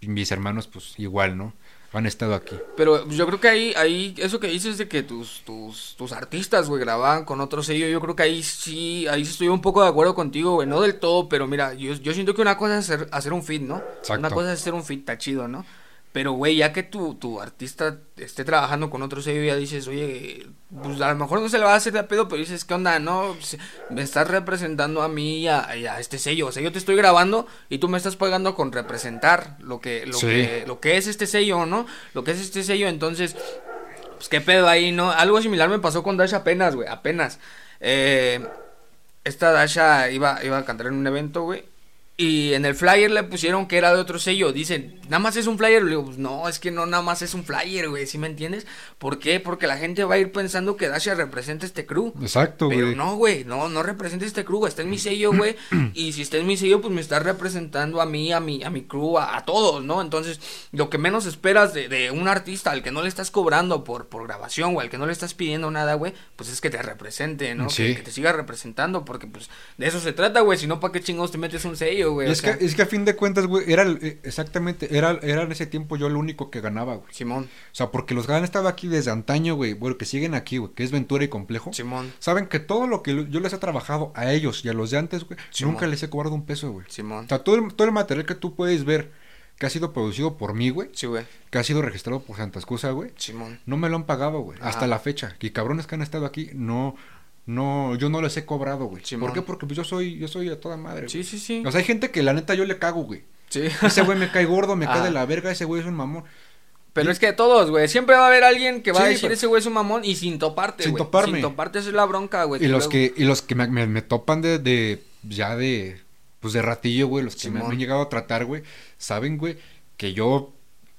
Y mis hermanos, pues igual, ¿no? Han estado aquí. Pero yo creo que ahí, ahí, eso que dices de que tus, tus, tus artistas, güey, grababan con otro sello, yo creo que ahí sí, ahí sí estoy un poco de acuerdo contigo, güey, no del todo, pero mira, yo, yo siento que una cosa es hacer, hacer un fit, ¿no? Exacto. Una cosa es hacer un fit, está chido, ¿no? Pero, güey, ya que tu, tu artista esté trabajando con otro sello, ya dices, oye, pues a lo mejor no se le va a hacer de pedo, pero dices, ¿qué onda? No, Pues, me estás representando a mí y a, y a este sello. O sea, yo te estoy grabando y tú me estás pagando con representar lo que, lo Sí. que, lo que es este sello, ¿no? Lo que es este sello, entonces, pues qué pedo ahí, ¿no? Algo similar me pasó con Dasha apenas, güey, apenas. Eh, esta Dasha iba, iba a cantar en un evento, güey. Y en el flyer le pusieron que era de otro sello. Dicen, nada más es un flyer. Le digo, pues no, es que no nada más es un flyer, güey. ¿Sí me entiendes? ¿Por qué? Porque la gente va a ir pensando que Dasha representa este crew. Exacto, Pero güey. no, güey, no, no representa este crew, está en mi sello, güey. (clears throat) y si está en mi sello, pues me está representando a mí, a mi, a mi crew, a, a todos, ¿no? Entonces, lo que menos esperas de, de un artista al que no le estás cobrando por, por grabación, güey, al que no le estás pidiendo nada, güey, pues es que te represente, ¿no? Sí. Que, que te siga representando, porque pues de eso se trata, güey. Si no, ¿para qué chingados te metes un sello, güey? Y O es, sea, que, es que a fin de cuentas, güey, era el- eh, exactamente, era, era en ese tiempo yo el único que ganaba, güey. Simón, O sea, porque los que han estado aquí desde antaño, güey, bueno, que siguen aquí, güey, que es Ventura y Complejo. Simón, Saben que todo lo que yo les he trabajado a ellos y a los de antes, güey, Simón. nunca les he cobrado un peso, güey. Simón. O sea, todo el, todo el material que tú puedes ver que ha sido producido por mí, güey, Sí, güey. que ha sido registrado por Santa Excusa, güey, Simón. no me lo han pagado, güey, hasta la fecha. Y cabrones que han estado aquí, no, no, yo no les he cobrado, güey. Simón. ¿Por qué? Porque pues yo soy, yo soy a toda madre, Sí, güey. sí, sí. O sea, hay gente que la neta yo le cago, güey. Sí. Ese güey me cae gordo, me (laughs) cae Ah. de la verga, ese güey es un mamón. Pero es que todos, güey. Siempre va a haber alguien que va a decir pero- ese güey es un mamón y sin toparte, Sin güey. toparme. Sin toparte, es la bronca, güey. Y los luego- que, y los que me, me- me topan de, de, ya de, pues de ratillo, güey, los que me, Simón. me han llegado a tratar, güey, saben, güey, que yo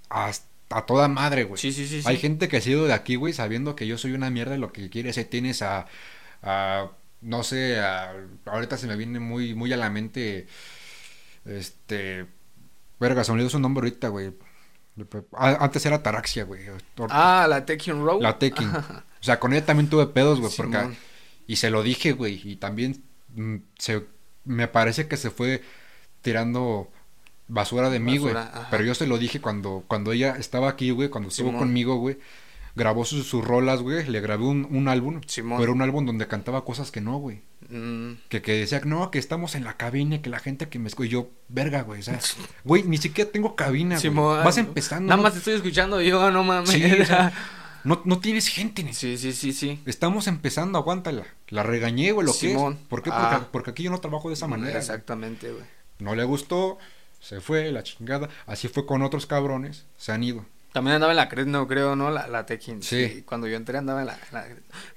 hasta a toda madre, güey. Sí, sí, sí, sí. Hay gente que ha sido de aquí, güey, sabiendo que yo soy una mierda y lo que quiere es tienes a, a no sé, a- ahorita se me viene muy, muy a la mente, este, verga, se me olvidó su nombre ahorita, güey. A- Antes era Taraxia, güey. Ah, la Tekken Row. La Tekken. O sea, con ella también tuve pedos, güey, porque... Y se lo dije, güey, y también mm, se... Me parece que se fue tirando basura de mí, güey. Pero yo se lo dije cuando, cuando ella estaba aquí, güey, cuando estuvo Simón. conmigo, güey. Grabó sus, sus rolas, güey, le grabé un, un álbum. Simón. Pero un álbum donde cantaba cosas que no, güey. Mm, Que, que decía, no, que estamos en la cabina, que la gente que me escucha. Y yo, verga, güey, o sea, (laughs) güey, ni siquiera tengo cabina, güey. Simón. Vas empezando. Nada ¿no? más te estoy escuchando yo, no mames. Sí, o sea, (laughs) no, no tienes gente, ni sí, sí, sí, sí. Estamos empezando, aguántala. La regañé, güey, lo Simón. que es. ¿Por qué? Ah. Porque, porque aquí yo no trabajo de esa manera. güey. Exactamente, güey. No le gustó, se fue, la chingada. Así fue con otros cabrones, se han ido. También andaba en la Cresno, creo, ¿no? La, la Tekken. Sí. Cuando yo entré andaba en la... la-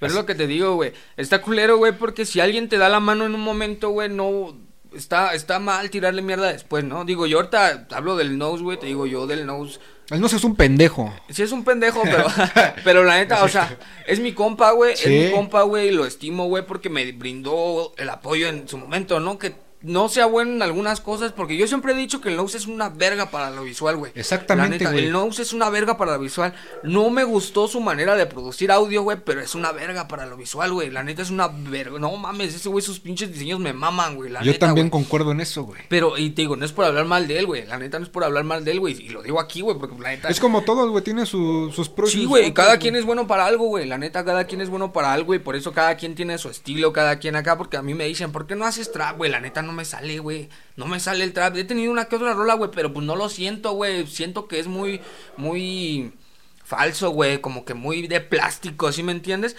Pero es lo que te digo, güey. Está culero, güey, porque si alguien te da la mano en un momento, güey, no... Está, está mal tirarle mierda después, ¿no? Digo, yo ahorita hablo del nose, güey, te digo yo del nose. Él no es un pendejo. Sí es un pendejo, pero, (laughs) (laughs) pero la neta, o sea, es mi compa, güey, Sí. es mi compa, güey, y lo estimo, güey, porque me brindó el apoyo en su momento, ¿no? Que no sea bueno en algunas cosas, porque yo siempre he dicho que el nose es una verga para lo visual, güey. Exactamente, neta, güey. El nose es una verga para lo visual. No me gustó su manera de producir audio, güey, pero es una verga para lo visual, güey. La neta es una verga. No mames, ese güey, sus pinches diseños me maman, güey. La Yo neta, también güey. concuerdo en eso, güey. Pero, y te digo, no es por hablar mal de él, güey. La neta no es por hablar mal de él, güey. Y lo digo aquí, güey, porque la neta. Es como todos, güey, tiene su- sus pros y Sí, sus güey, cada quien es bueno para algo, güey. La neta, cada quien es bueno para algo y por eso cada quien tiene su estilo, cada quien acá. Porque a mí me dicen, ¿por qué no haces trap, güey? La neta no me sale, güey. No me sale el trap. He tenido una que otra rola, güey, pero pues no lo siento, güey. Siento que es muy, muy falso, güey. Como que muy de plástico, ¿sí me entiendes?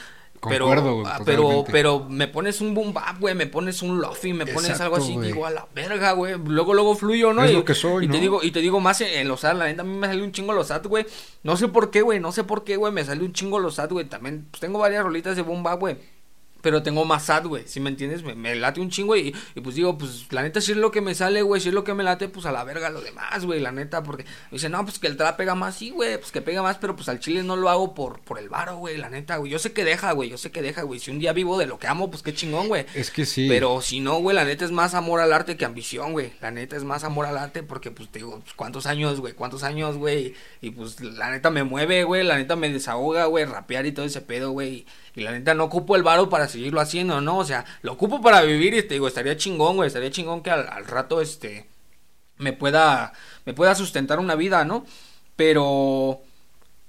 Pero, ah, pero, pero me pones un boom bap, güey, me pones un lofi, me pones Exacto, algo así, digo, a la verga, güey. Luego, luego fluyo, ¿no? Es y, lo que soy, y te digo, y te digo más en, en los ad, la neta a mí me sale un chingo los ad, güey. No sé por qué, güey, no sé por qué, güey, me sale un chingo los ad, güey. También pues, tengo varias rolitas de boom bap, güey. Pero tengo más ad, güey, si me entiendes? Me, me late un chingo y, y pues digo, pues la neta si es lo que me sale, güey, si es lo que me late, pues a la verga lo demás, güey, la neta, porque me dicen, no, pues que el trap pega más, sí, güey, pues que pega más, pero pues al chile no lo hago por, por el varo, güey, la neta, güey. Yo sé que deja, güey, yo sé que deja, güey. Si un día vivo de lo que amo, pues qué chingón, güey. Es que sí. Pero si no, güey, la neta es más amor al arte que ambición, güey. La neta es más amor al arte porque, pues, te digo, pues, ¿cuántos años, güey? ¿Cuántos años, güey? Y, pues, la neta me mueve, güey. La neta me desahoga, güey, rapear y todo ese pedo, güey. Y la neta no ocupo el varo para seguirlo haciendo, ¿no? O sea, lo ocupo para vivir y te digo, estaría chingón, güey. Estaría chingón que al, al rato, este, me pueda, me pueda sustentar una vida, ¿no? Pero...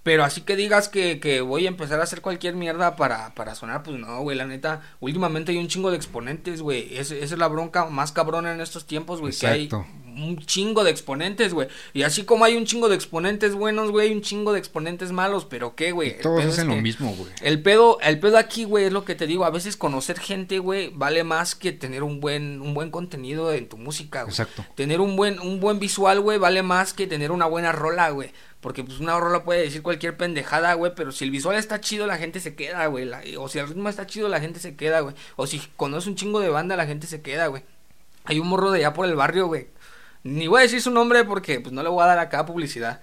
Pero así que digas que, que voy a empezar a hacer cualquier mierda para, para sonar, pues no, güey, la neta. Últimamente hay un chingo de exponentes, güey. Es- Esa es la bronca más cabrona en estos tiempos, güey. Que hay un chingo de exponentes, güey. Y así como hay un chingo de exponentes buenos, güey, hay un chingo de exponentes malos. Pero qué, güey. Todos pedo es hacen lo que- mismo, güey. el pedo, el pedo aquí, güey, es lo que te digo. A veces conocer gente, güey, vale más que tener un buen, un buen contenido en tu música, güey. Exacto. Tener un buen, un buen visual, güey, vale más que tener una buena rola, güey. Porque pues una rola puede decir cualquier pendejada, güey, pero si el visual está chido, la gente se queda, güey. O si el ritmo está chido, la gente se queda, güey. O si conoces un chingo de banda, la gente se queda, güey. Hay un morro de allá por el barrio, güey. Ni voy a decir su nombre porque pues no le voy a dar acá publicidad.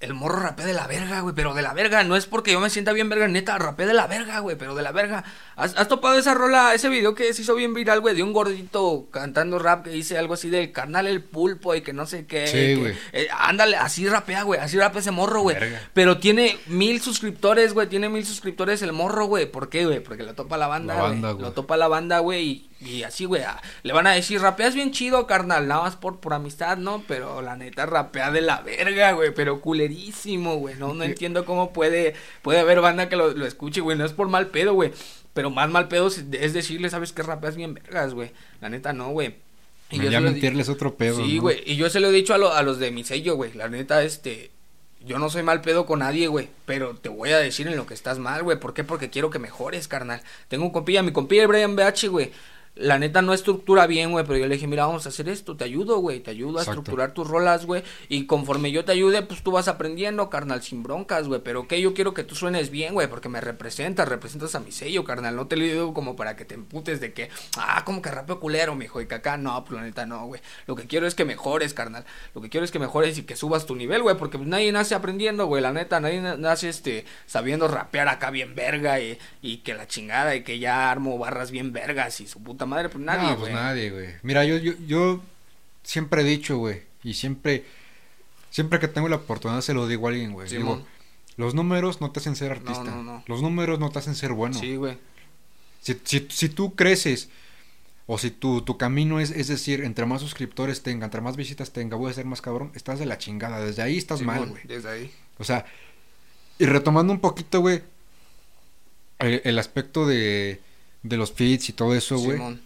El morro rapea de la verga, güey, pero de la verga. No es porque yo me sienta bien verga, neta, rapea de la verga, güey, pero de la verga. ¿Has, has topado esa rola, ese video que se hizo bien viral, güey, de un gordito cantando rap que dice algo así del carnal el pulpo y que no sé qué? Sí, güey. eh, ándale, así rapea, güey, así rapea ese morro, güey. Pero tiene mil suscriptores, güey, tiene mil suscriptores el morro, güey. ¿Por qué, güey? Porque lo topa la banda, La güey. banda, güey. Lo topa la banda, güey, y, y así, güey. ah, Le van a decir, rapeas bien chido, carnal, nada más por, por amistad, ¿no? Pero la neta, rapea de la verga, güey, pero culerísimo, güey. No, no entiendo cómo puede, puede haber banda que lo, lo escuche, güey. No es por mal pedo, güey. Pero más mal pedo es decirle, ¿sabes qué? Rapeas bien vergas, güey. La neta, no, güey. Y yo ya di- mentirles otro pedo. Sí, ¿no? güey. Y yo se lo he dicho a, lo- a los de mi sello, güey. La neta, este. Yo no soy mal pedo con nadie, güey. Pero te voy a decir en lo que estás mal, güey. ¿Por qué? Porque quiero que mejores, carnal. Tengo un compilla, mi compilla, el Brian BH, güey. La neta no estructura bien, güey, pero yo le dije, mira, vamos a hacer esto, te ayudo, güey, te ayudo a Exacto. estructurar tus rolas, güey, y conforme yo te ayude, pues tú vas aprendiendo, carnal, sin broncas, güey, pero que yo quiero que tú suenes bien, güey, porque me representas, representas a mi sello, carnal, no te lo digo como para que te emputes de que, ah, como que rapeo culero, mijo, y que acá, no, pues la neta no, güey, lo que quiero es que mejores, carnal, lo que quiero es que mejores y que subas tu nivel, güey, porque pues nadie nace aprendiendo, güey, la neta, nadie na- nace, este, sabiendo rapear acá bien verga y, y que la chingada y que ya armo barras bien vergas y su puta madre, pues nadie, no, pues nadie, güey. Mira, yo, yo, yo siempre he dicho, güey, y siempre, siempre que tengo la oportunidad se lo digo a alguien, güey. Digo, los números no te hacen ser artista. no, no. Los números no te hacen ser bueno. Sí, güey. Si, si, si tú creces o si tu, tu camino es, es decir, entre más suscriptores tenga, entre más visitas tenga, voy a ser más cabrón, estás de la chingada. Desde ahí estás mal, güey. Desde ahí. O sea, y retomando un poquito, güey, el, el aspecto de, de los feeds y todo eso, güey. O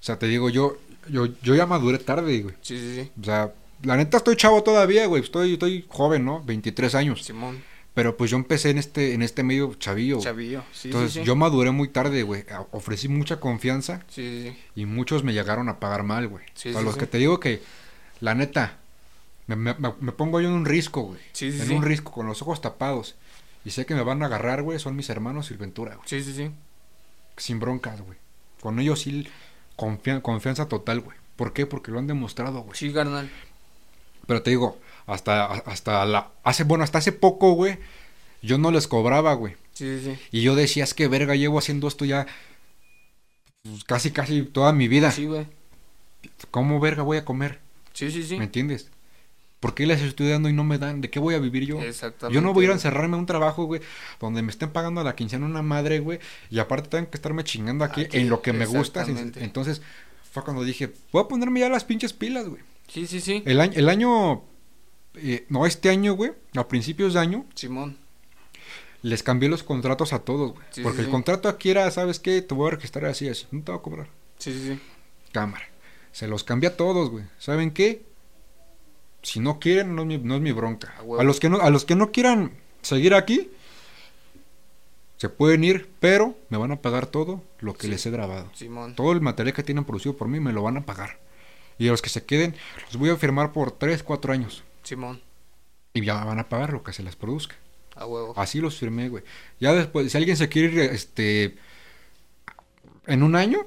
sea, te digo, yo, yo, yo ya maduré tarde, güey. Sí, sí, sí. O sea, la neta estoy chavo todavía, güey. Estoy, estoy joven, ¿no? 23 años. Simón. Pero pues yo empecé en este, en este medio chavillo. Chavillo. Sí, Entonces sí, sí. yo maduré muy tarde, güey. Ofrecí mucha confianza Sí, sí, y muchos me llegaron a pagar mal, güey. Sí, sí, los que te digo que, la neta, me, me- me- pongo yo en un risco, güey. Sí, sí, en un risco, con los ojos tapados. Y sé que me van a agarrar, güey. Son mis hermanos Silventura, güey. Sí, sí, sí. Sin broncas, güey. Con ellos sí, confia- confianza total, güey. ¿Por qué? Porque lo han demostrado, güey. Sí, carnal. Pero te digo, hasta, hasta la, hace, bueno, hasta hace poco, güey, yo no les cobraba, güey. Sí, sí, sí. Y yo decía, es que verga, llevo haciendo esto ya pues, casi, casi toda mi vida. Sí, güey. ¿Cómo verga voy a comer? Sí, sí, sí. ¿Me entiendes? ¿Por qué les estoy dando y no me dan? ¿De qué voy a vivir yo? Exactamente. Yo no voy a ir a encerrarme a un trabajo, güey, donde me estén pagando a la quincena una madre, güey, y aparte tengo que estarme chingando aquí, Aquí, en lo que me gusta. Entonces, fue cuando dije, voy a ponerme ya las pinches pilas, güey. Sí, sí, sí. El año, el año eh, no, este año, güey, a principios de año, Simón. les cambié los contratos a todos, güey. Sí, porque sí, el sí. contrato aquí era, ¿sabes qué? Te voy a registrar así, así. No te voy a cobrar. Sí, sí, sí. Cámara. Se los cambié a todos, güey. ¿Saben qué? Si no quieren, no es mi, no es mi bronca. A los, que no, a los que no quieran seguir aquí, se pueden ir, pero me van a pagar todo lo que Sí. les he grabado. Simón. Todo el material que tienen producido por mí me lo van a pagar. Y a los que se queden, los voy a firmar por 3, 4 años. Simón. Y ya van a pagar lo que se les produzca. A huevo. Así los firmé, güey. Ya después, si alguien se quiere ir, este, en un año,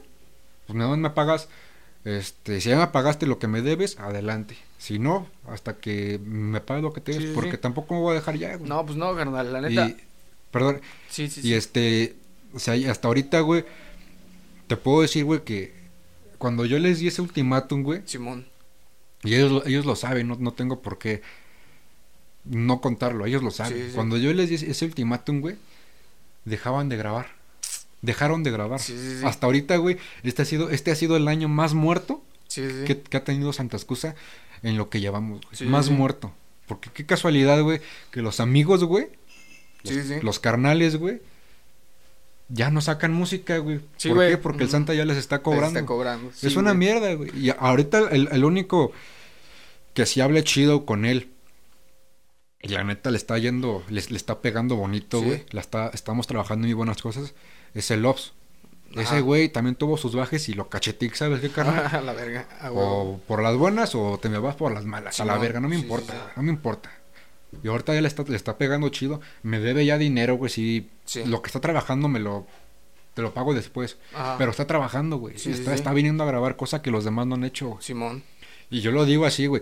pues nada más me pagas, este, si ya me pagaste lo que me debes, adelante. Si no, hasta que me pagues lo que te debes, sí, porque sí. tampoco me voy a dejar ya, güey. No, pues no, carnal. La neta. y, perdón, Sí, y este, o sea, hasta ahorita, güey, te puedo decir, güey, que cuando yo les di ese ultimátum, güey, Simón. y ellos, lo- ellos lo saben, no, no tengo por qué no contarlo, ellos lo saben. Cuando yo les di ese ultimátum, güey, dejaban de grabar. Dejaron de grabar. Sí, sí, sí. Hasta ahorita, güey, este ha sido este ha sido el año más muerto que, que ha tenido Santa Excusa en lo que llevamos, güey. Más muerto. Porque qué casualidad, güey, que los amigos, güey, los, carnales, güey, ya no sacan música, güey. Sí, ¿Por güey. qué? Porque el. Santa ya les está Les cobrando. Está cobrando. Es una güey. mierda, güey. Y ahorita el, el único que sí hable chido con él. Y la neta le está yendo, le, le está pegando bonito, güey. La está, estamos trabajando muy buenas cosas. Es el Ops. Ese güey también tuvo sus bajes y lo cachetic, ¿sabes qué, carnal? (laughs) A la verga. O por las buenas o te me vas por las malas. a la verga, no me Sí, importa, sí, no me importa. Y ahorita ya le está, le está pegando chido. Me debe ya dinero, güey. Sí. lo que está trabajando me lo, te lo pago después. Ajá. Pero está trabajando, güey. Está, está viniendo a grabar cosa que los demás no han hecho. Simón. Y yo lo digo así, güey.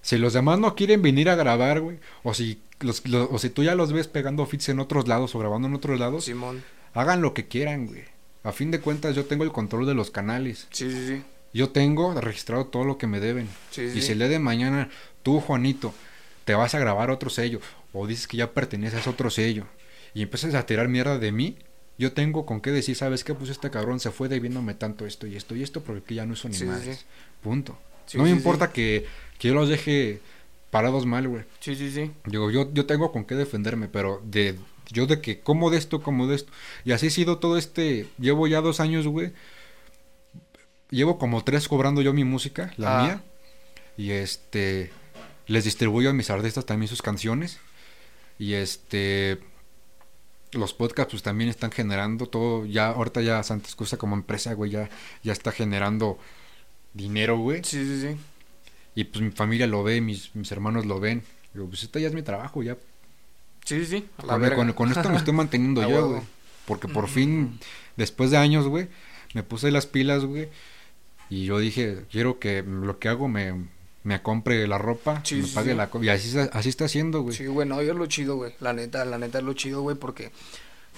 Si los demás no quieren venir a grabar, güey, o si los, lo- o si tú ya los ves pegando fits en otros lados o grabando en otros lados, Simón. Hagan lo que quieran, güey. A fin de cuentas yo tengo el control de los canales. Sí, sí, sí. Yo tengo registrado todo lo que me deben. Sí, y sí. si el día de mañana tú, Juanito, te vas a grabar otro sello o dices que ya perteneces a otro sello y empiezas a tirar mierda de mí, yo tengo con qué decir, ¿sabes qué? Pues este cabrón se fue debiéndome tanto esto y esto y esto porque ya no hizo ni Sí, madres. Punto. Sí, no me importa que, que yo los deje parados mal, güey. Sí, sí, sí. Digo, yo, yo tengo con qué defenderme, pero de yo de que como de esto, como de esto. Y así ha sido todo este, llevo ya dos años, güey. Llevo como tres cobrando yo mi música, la Ah. mía. Y este, les distribuyo a mis artistas también sus canciones. Y este, los podcasts pues también están generando todo, ya ahorita ya Santa Excusa como empresa, güey, ya, ya está generando dinero, güey. Sí, sí, sí. Y pues mi familia lo ve, mis, mis hermanos lo ven. Digo, pues esto ya es mi trabajo, ya. Sí, sí, sí. a la Con, verga. con- con esto me estoy manteniendo (laughs) yo, güey. Porque por fin, después de años, güey, me puse las pilas, güey. Y yo dije, quiero que lo que hago me, me compre la ropa, Sí, me pague sí. la... Y así, está- así está haciendo, güey. Sí, güey, no, yo lo chido, güey. La neta, la neta es lo chido, güey, porque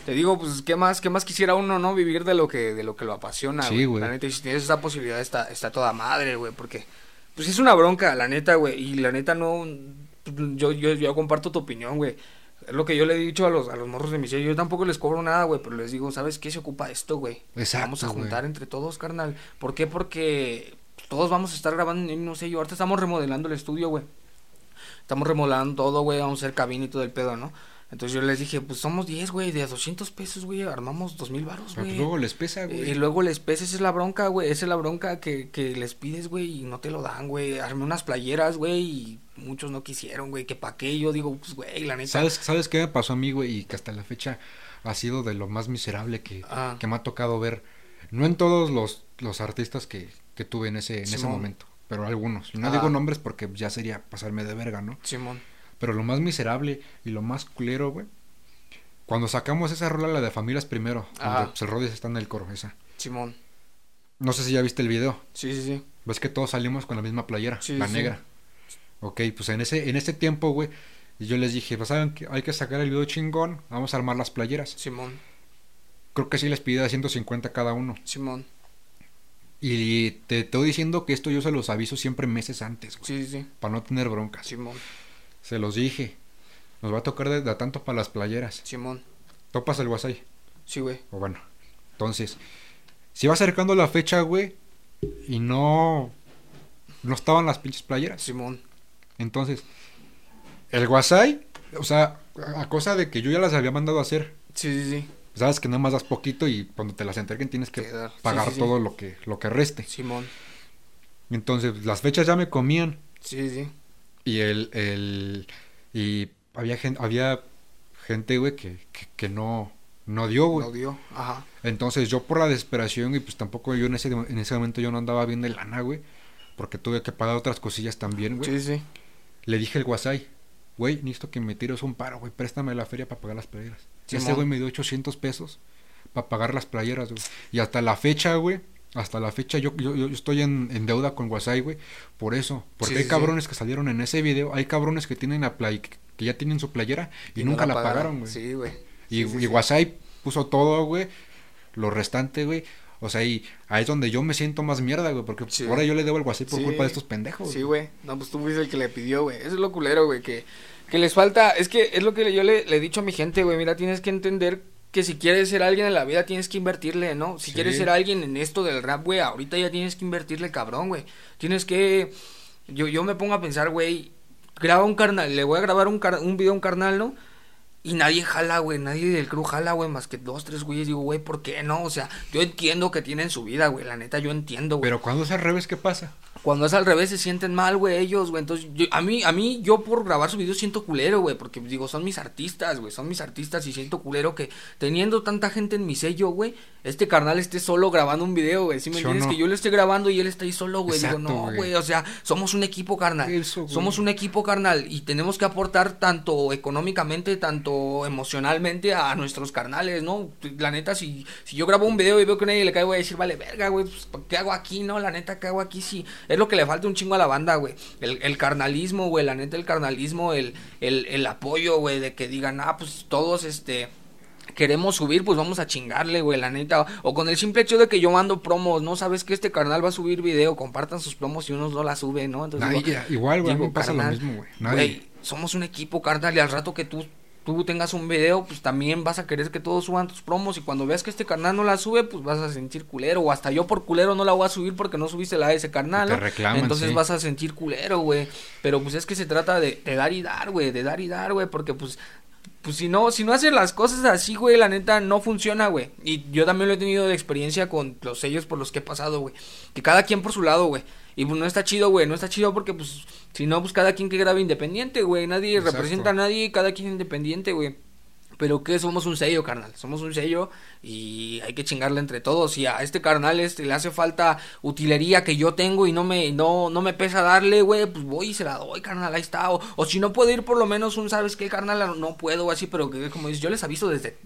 te digo, pues qué más, qué más quisiera uno, ¿no? Vivir de lo que de lo que lo apasiona, Sí, güey. güey. La neta, si tienes esa posibilidad está está toda madre, güey, porque pues es una bronca, la neta, güey, y la neta no yo yo yo comparto tu opinión, güey. Es lo que yo le he dicho a los, a los morros de mi sello. Yo tampoco les cobro nada, güey, pero les digo, ¿sabes qué se ocupa esto, güey? Exacto, Vamos a güey. juntar entre todos, carnal. ¿Por qué? Porque todos vamos a estar grabando en no sé yo. Ahorita estamos remodelando el estudio, güey. Estamos remodelando todo, güey. Vamos a hacer cabina y todo el pedo, ¿no? Entonces yo les dije, pues somos 10, güey. De 200 pesos, güey. Armamos 2000 baros, Pero, pues, güey. luego les pesa, güey. Y luego les pesa, esa es la bronca, güey. Esa es la bronca que, que les pides, güey, y no te lo dan, güey. Armé unas playeras, güey, y muchos no quisieron, güey. Que pa' qué. Yo digo, pues, güey, la neta. ¿Sabes, ¿Sabes qué me pasó a mí, güey? Y que hasta la fecha ha sido de lo más miserable que, Ah. que me ha tocado ver. No en todos los, los artistas que, que tuve en ese, en ese momento, pero algunos. Y no Ajá. digo nombres porque ya sería pasarme de verga, ¿no? Simón. Pero lo más miserable y lo más culero, güey. Cuando sacamos esa rola, la de Familias Primero, donde pues, el Rodis está en el coro, esa. Simón. No sé si ya viste el video. Sí, sí, sí. Ves que todos salimos con la misma playera, Sí, la sí. negra. Ok, pues en ese, en ese tiempo, güey, yo les dije, pues saben que hay que sacar el video chingón, vamos a armar las playeras. Simón. Creo que sí les pide a 150 cada uno. Simón. Y te estoy diciendo que esto yo se los aviso siempre meses antes, güey, Sí, sí, sí. para no tener broncas. Simón. Se los dije. Nos va a tocar de, de tanto para las playeras. Simón. Topas el WhatsApp. Sí, güey. O bueno, entonces, si va acercando la fecha, güey, y no no estaban las pinches playeras. Simón. Entonces, el WhatsApp, o sea, a cosa de que yo ya las había mandado a hacer, Sí, sí, sí. sabes que nada más das poquito y cuando te las entreguen tienes que Quedar. Pagar sí, sí. todo lo que lo que reste. Simón. Entonces, las fechas ya me comían Sí, sí. Y el el y había gente había gente, güey, que, que, que no no dio, güey. Lo dio. Ajá. Entonces yo por la desesperación y pues tampoco yo en ese, en ese momento yo no andaba bien de lana, güey. Porque tuve que pagar otras cosillas también, güey. Sí, sí. Le dije al WhatsApp, güey, necesito que me tires un paro, güey. Préstame la feria para pagar las playeras. Y ese güey me dio 800 pesos para pagar las playeras, güey. Y hasta la fecha, güey. Hasta la fecha yo, yo, yo estoy en, en deuda con WhatsApp, güey. Por eso. Porque Sí, hay sí, cabrones que salieron en ese video. Hay cabrones que tienen la play, que ya tienen su playera y, nunca la pagaron, güey. Sí, güey. Y, y puso todo, güey. Lo restante, güey. O sea, y ahí es donde yo me siento más mierda, güey. Porque Sí. ahora yo le debo el WhatsApp por Sí. culpa de estos pendejos. Sí, güey. No, pues tú fuiste el que le pidió, güey. Eso es lo culero, güey. Que, que les falta. Es que es lo que yo le, le he dicho a mi gente, güey. Mira, tienes que entender que si quieres ser alguien en la vida, tienes que invertirle, ¿no? Si Sí. quieres ser alguien en esto del rap, güey, ahorita ya tienes que invertirle, cabrón, güey. Tienes que. Yo, yo me pongo a pensar, güey. Graba un carnal. Le voy a grabar un, car- un video a un carnal, ¿no? Y nadie jala, güey, nadie del crew jala, güey, más que dos, tres güeyes. Digo, güey, ¿por qué no? O sea, yo entiendo que tienen su vida, güey, la neta, yo entiendo, güey. Pero cuando es al revés, ¿qué pasa? Cuando es al revés se sienten mal, güey, ellos, güey. Entonces, yo- a mí, a mí, yo por grabar su video siento culero, güey. Porque, digo, son mis artistas, güey. Son mis artistas y siento culero que teniendo tanta gente en mi sello, güey, este carnal esté solo grabando un video, güey. ¿Sí me ¿Sí o entiendes? no? Que yo lo esté grabando y él está ahí solo, güey. Digo, no, güey. O sea, somos un equipo, carnal. Eso, somos un equipo, carnal. Y tenemos que aportar tanto económicamente, tanto emocionalmente a nuestros carnales, ¿no? La neta, si, si yo grabo un video y veo que nadie le cae, voy a decir, vale, verga, güey, pues, ¿qué hago aquí, no? La neta, ¿qué hago aquí? Sí, es lo que le falta un chingo a la banda, güey. El, el carnalismo, güey, la neta, el carnalismo, el, el, el apoyo, güey, de que digan, ah, pues todos, este queremos subir, pues vamos a chingarle, güey, la neta. O con el simple hecho de que yo mando promos, ¿no? Sabes que este carnal va a subir video, compartan sus promos y unos no la suben, ¿no? Entonces, Nadie, digo, igual, güey, pasa carnal, lo mismo, güey. Nadie. Güey, somos un equipo, carnal, y al rato que tú, tú tengas un video, pues también vas a querer que todos suban tus promos. Y cuando veas que este carnal no la sube, pues vas a sentir culero. O hasta yo por culero no la voy a subir porque no subiste la de ese carnal, te reclaman, Entonces sí. vas a sentir culero, güey. Pero pues es que se trata de, de dar y dar, güey, de dar y dar, güey, porque pues pues si no, si no haces las cosas así, güey, la neta no funciona, güey. Y yo también lo he tenido de experiencia con los sellos por los que he pasado, güey. Que cada quien por su lado, güey. Y pues no está chido, güey, no está chido porque pues si no, pues cada quien que grabe independiente, güey. Nadie Exacto. representa a nadie, cada quien independiente, güey. Pero que somos un sello, carnal. Somos un sello y hay que chingarle entre todos. Y a este carnal este le hace falta utilería que yo tengo y no me, no, no me pesa darle, güey. Pues voy y se la doy, carnal. Ahí está. O, si no puedo ir por lo menos un, ¿sabes qué, carnal? No puedo, así, pero que como dices, yo les aviso desde,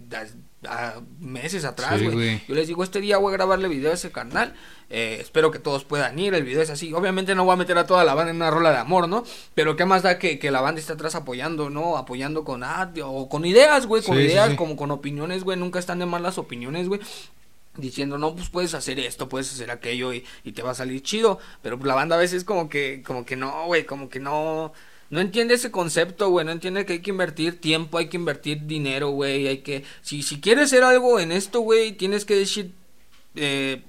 meses atrás, güey. yo les digo, este día voy a grabarle video a ese carnal. Eh, espero que todos puedan ir. El video es así. Obviamente no voy a meter a toda la banda en una rola de amor, ¿no? Pero qué más da que, que la banda esté atrás apoyando, ¿no? Apoyando con ah, o con ideas, güey, con ideas, como con opiniones, güey, nunca están de mal las opiniones, güey diciendo, no, pues puedes hacer esto, puedes hacer aquello y, y te va a salir chido. Pero pues, la banda a veces como que, como que no, güey, como que no, no entiende ese concepto, güey, no entiende que hay que invertir tiempo, hay que invertir dinero, güey, hay que, si, si quieres hacer algo en esto, güey, tienes que decir, eh,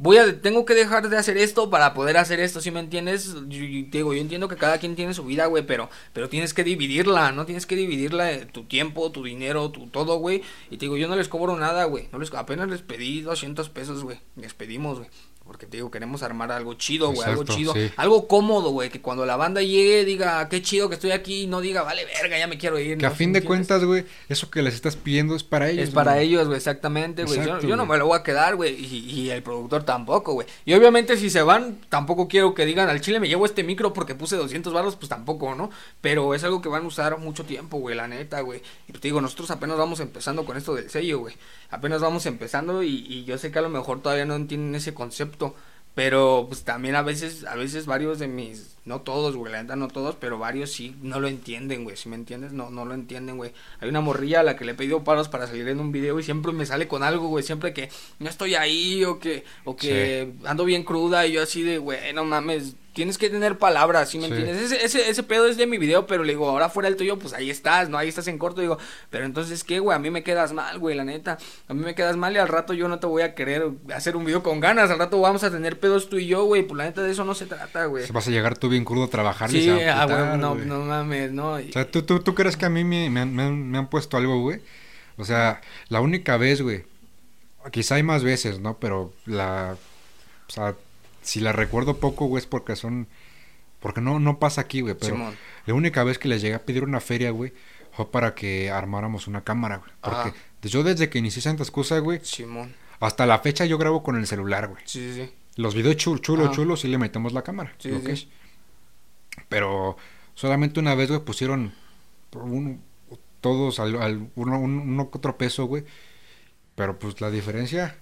voy a, tengo que dejar de hacer esto para poder hacer esto, ¿sí me entiendes? Yo, digo, yo entiendo que cada quien tiene su vida, güey, pero, pero tienes que dividirla, ¿no? Tienes que dividirla, eh, tu tiempo, tu dinero, tu todo, güey. Y te digo, yo no les cobro nada, güey, no les, apenas les pedí 200 pesos, güey, les pedimos, güey. Porque te digo, queremos armar algo chido, güey, algo chido, algo cómodo, güey, que cuando la banda llegue diga, qué chido que estoy aquí, y no diga, vale, verga, ya me quiero ir. Que a fin de cuentas, güey, eso que les estás pidiendo es para ellos. Es para ellos, güey, exactamente, güey. Yo, no me lo voy a quedar, güey, y, el productor tampoco, güey. Y obviamente si se van, tampoco quiero que digan, al chile me llevo este micro porque puse 200 barros, pues tampoco, ¿no? Pero es algo que van a usar mucho tiempo, güey, la neta, güey. Y te digo, nosotros apenas vamos empezando con esto del sello, güey. Apenas vamos empezando y, y yo sé que a lo mejor todavía no entienden ese concepto. Pero pues también a veces, a veces varios de mis, no todos, güey, la neta no todos, pero varios sí no lo entienden, güey, si me entiendes, no, no lo entienden, güey. Hay una morrilla a la que le he pedido paros para salir en un video y siempre me sale con algo, güey, siempre que no estoy ahí o que, o que ando bien cruda y yo así de, güey, no mames, tienes que tener palabras, ¿sí me entiendes? Ese, ese, ese, pedo es de mi video, pero le digo, ahora fuera el tuyo, pues ahí estás, ¿no? Ahí estás en corto, digo, pero entonces, ¿qué, güey? A mí me quedas mal, güey, la neta. A mí me quedas mal y al rato yo no te voy a querer hacer un video con ganas, al rato vamos a tener pedos tú y yo, güey, pues la neta de eso no se trata, güey. Se vas a llegar tú bien crudo a trabajar. Sí, ah, güey, no, no mames, no. O sea, ¿tú, tú, tú crees que a mí me, me, me han puesto algo, güey? O sea, la única vez, güey, quizá hay más veces, ¿no? Pero la, o sea, si la recuerdo poco, güey, es porque son porque no, no pasa aquí, güey. Pero la única vez que les llegué a pedir una feria, güey, fue para que armáramos una cámara, güey. Porque yo desde que inicié Santa Excusa, güey, Simón. hasta la fecha yo grabo con el celular, güey. Sí, sí, sí. Los videos chulos, chulos, chulos, sí le metemos la cámara. Sí, sí. Pero solamente una vez, güey, pusieron todos al, al uno, uno, otro peso, güey. Pero pues la diferencia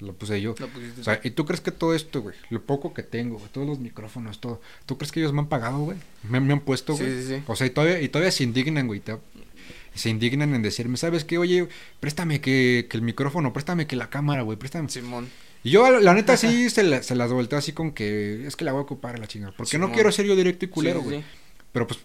lo puse yo. o sea, ¿y tú crees que todo esto, güey, lo poco que tengo, todos los micrófonos, todo, ¿tú crees que ellos me han pagado, güey? Me, han puesto, güey. Sí, sí, sí. O sea, y todavía, y todavía se indignan, güey. se indignan en decirme, ¿sabes qué? Oye, préstame que, que el micrófono, préstame que la cámara, güey, préstame. Simón. Y yo, la neta, sí se, la, se las volteo así con que es que la voy a ocupar la chingada. Porque no quiero ser yo directo y culero, güey. Pero pues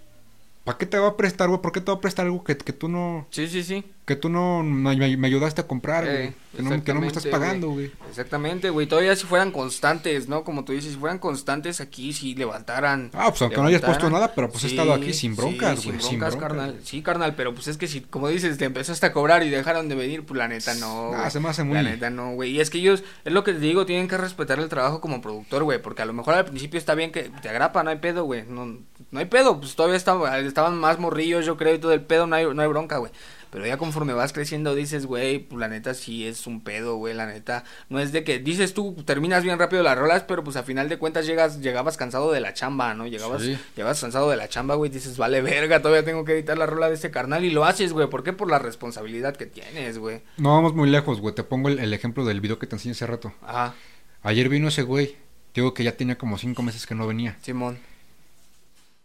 ¿Para qué te va a prestar, güey? ¿Por qué te va a prestar algo que, que tú no... Sí, sí, sí. Que tú no me, ayudaste a comprar, güey. Eh, que, no, que, no, me estás pagando, güey. Exactamente, güey. Todavía si fueran constantes, ¿no? Como tú dices, si fueran constantes aquí, si levantaran... Ah, pues aunque no hayas puesto nada, pero pues he estado aquí sin broncas, güey. sin broncas, carnal. Sí, carnal, pero pues es que si, como dices, te empezaste a cobrar y dejaron de venir, pues la neta no, Ah, se me hace muy... La neta no, güey. Y es que ellos, es lo que te digo, tienen que respetar el trabajo como productor, güey. Porque a lo mejor al principio está bien que te agrapa, no hay pedo, güey. No, no hay pedo, pues todavía estaban más morrillos, yo creo, y todo el pedo, no hay, no hay bronca, güey. Pero ya conforme vas creciendo dices, güey, pues la neta sí es un pedo, güey, la neta. No es de que dices tú, terminas bien rápido las rolas, pero pues a final de cuentas llegas, llegabas cansado de la chamba, ¿no? Llegabas, llegabas cansado de la chamba, güey, dices, vale verga, todavía tengo que editar la rola de ese carnal y lo haces, güey. ¿Por qué? Por la responsabilidad que tienes, güey. No vamos muy lejos, güey. Te pongo el, ejemplo del video que te enseñé hace rato. Ajá. Ayer vino ese güey. Digo que ya tenía como cinco meses que no venía. Simón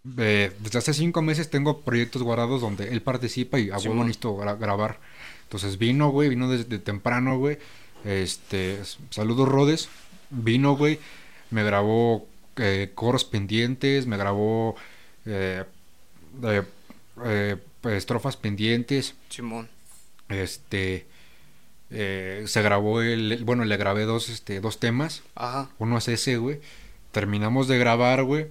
desde hace cinco meses tengo proyectos guardados donde él participa y a huevo necesito grabar. Entonces vino, güey, vino desde temprano, güey. Este, saludos Rodes. Vino, güey. Me grabó eh, coros pendientes, me grabó eh, eh, estrofas pendientes. Simón. Este, se grabó el, bueno, le grabé dos, este, dos temas. Ajá. Uno es ese, güey. Terminamos de grabar, güey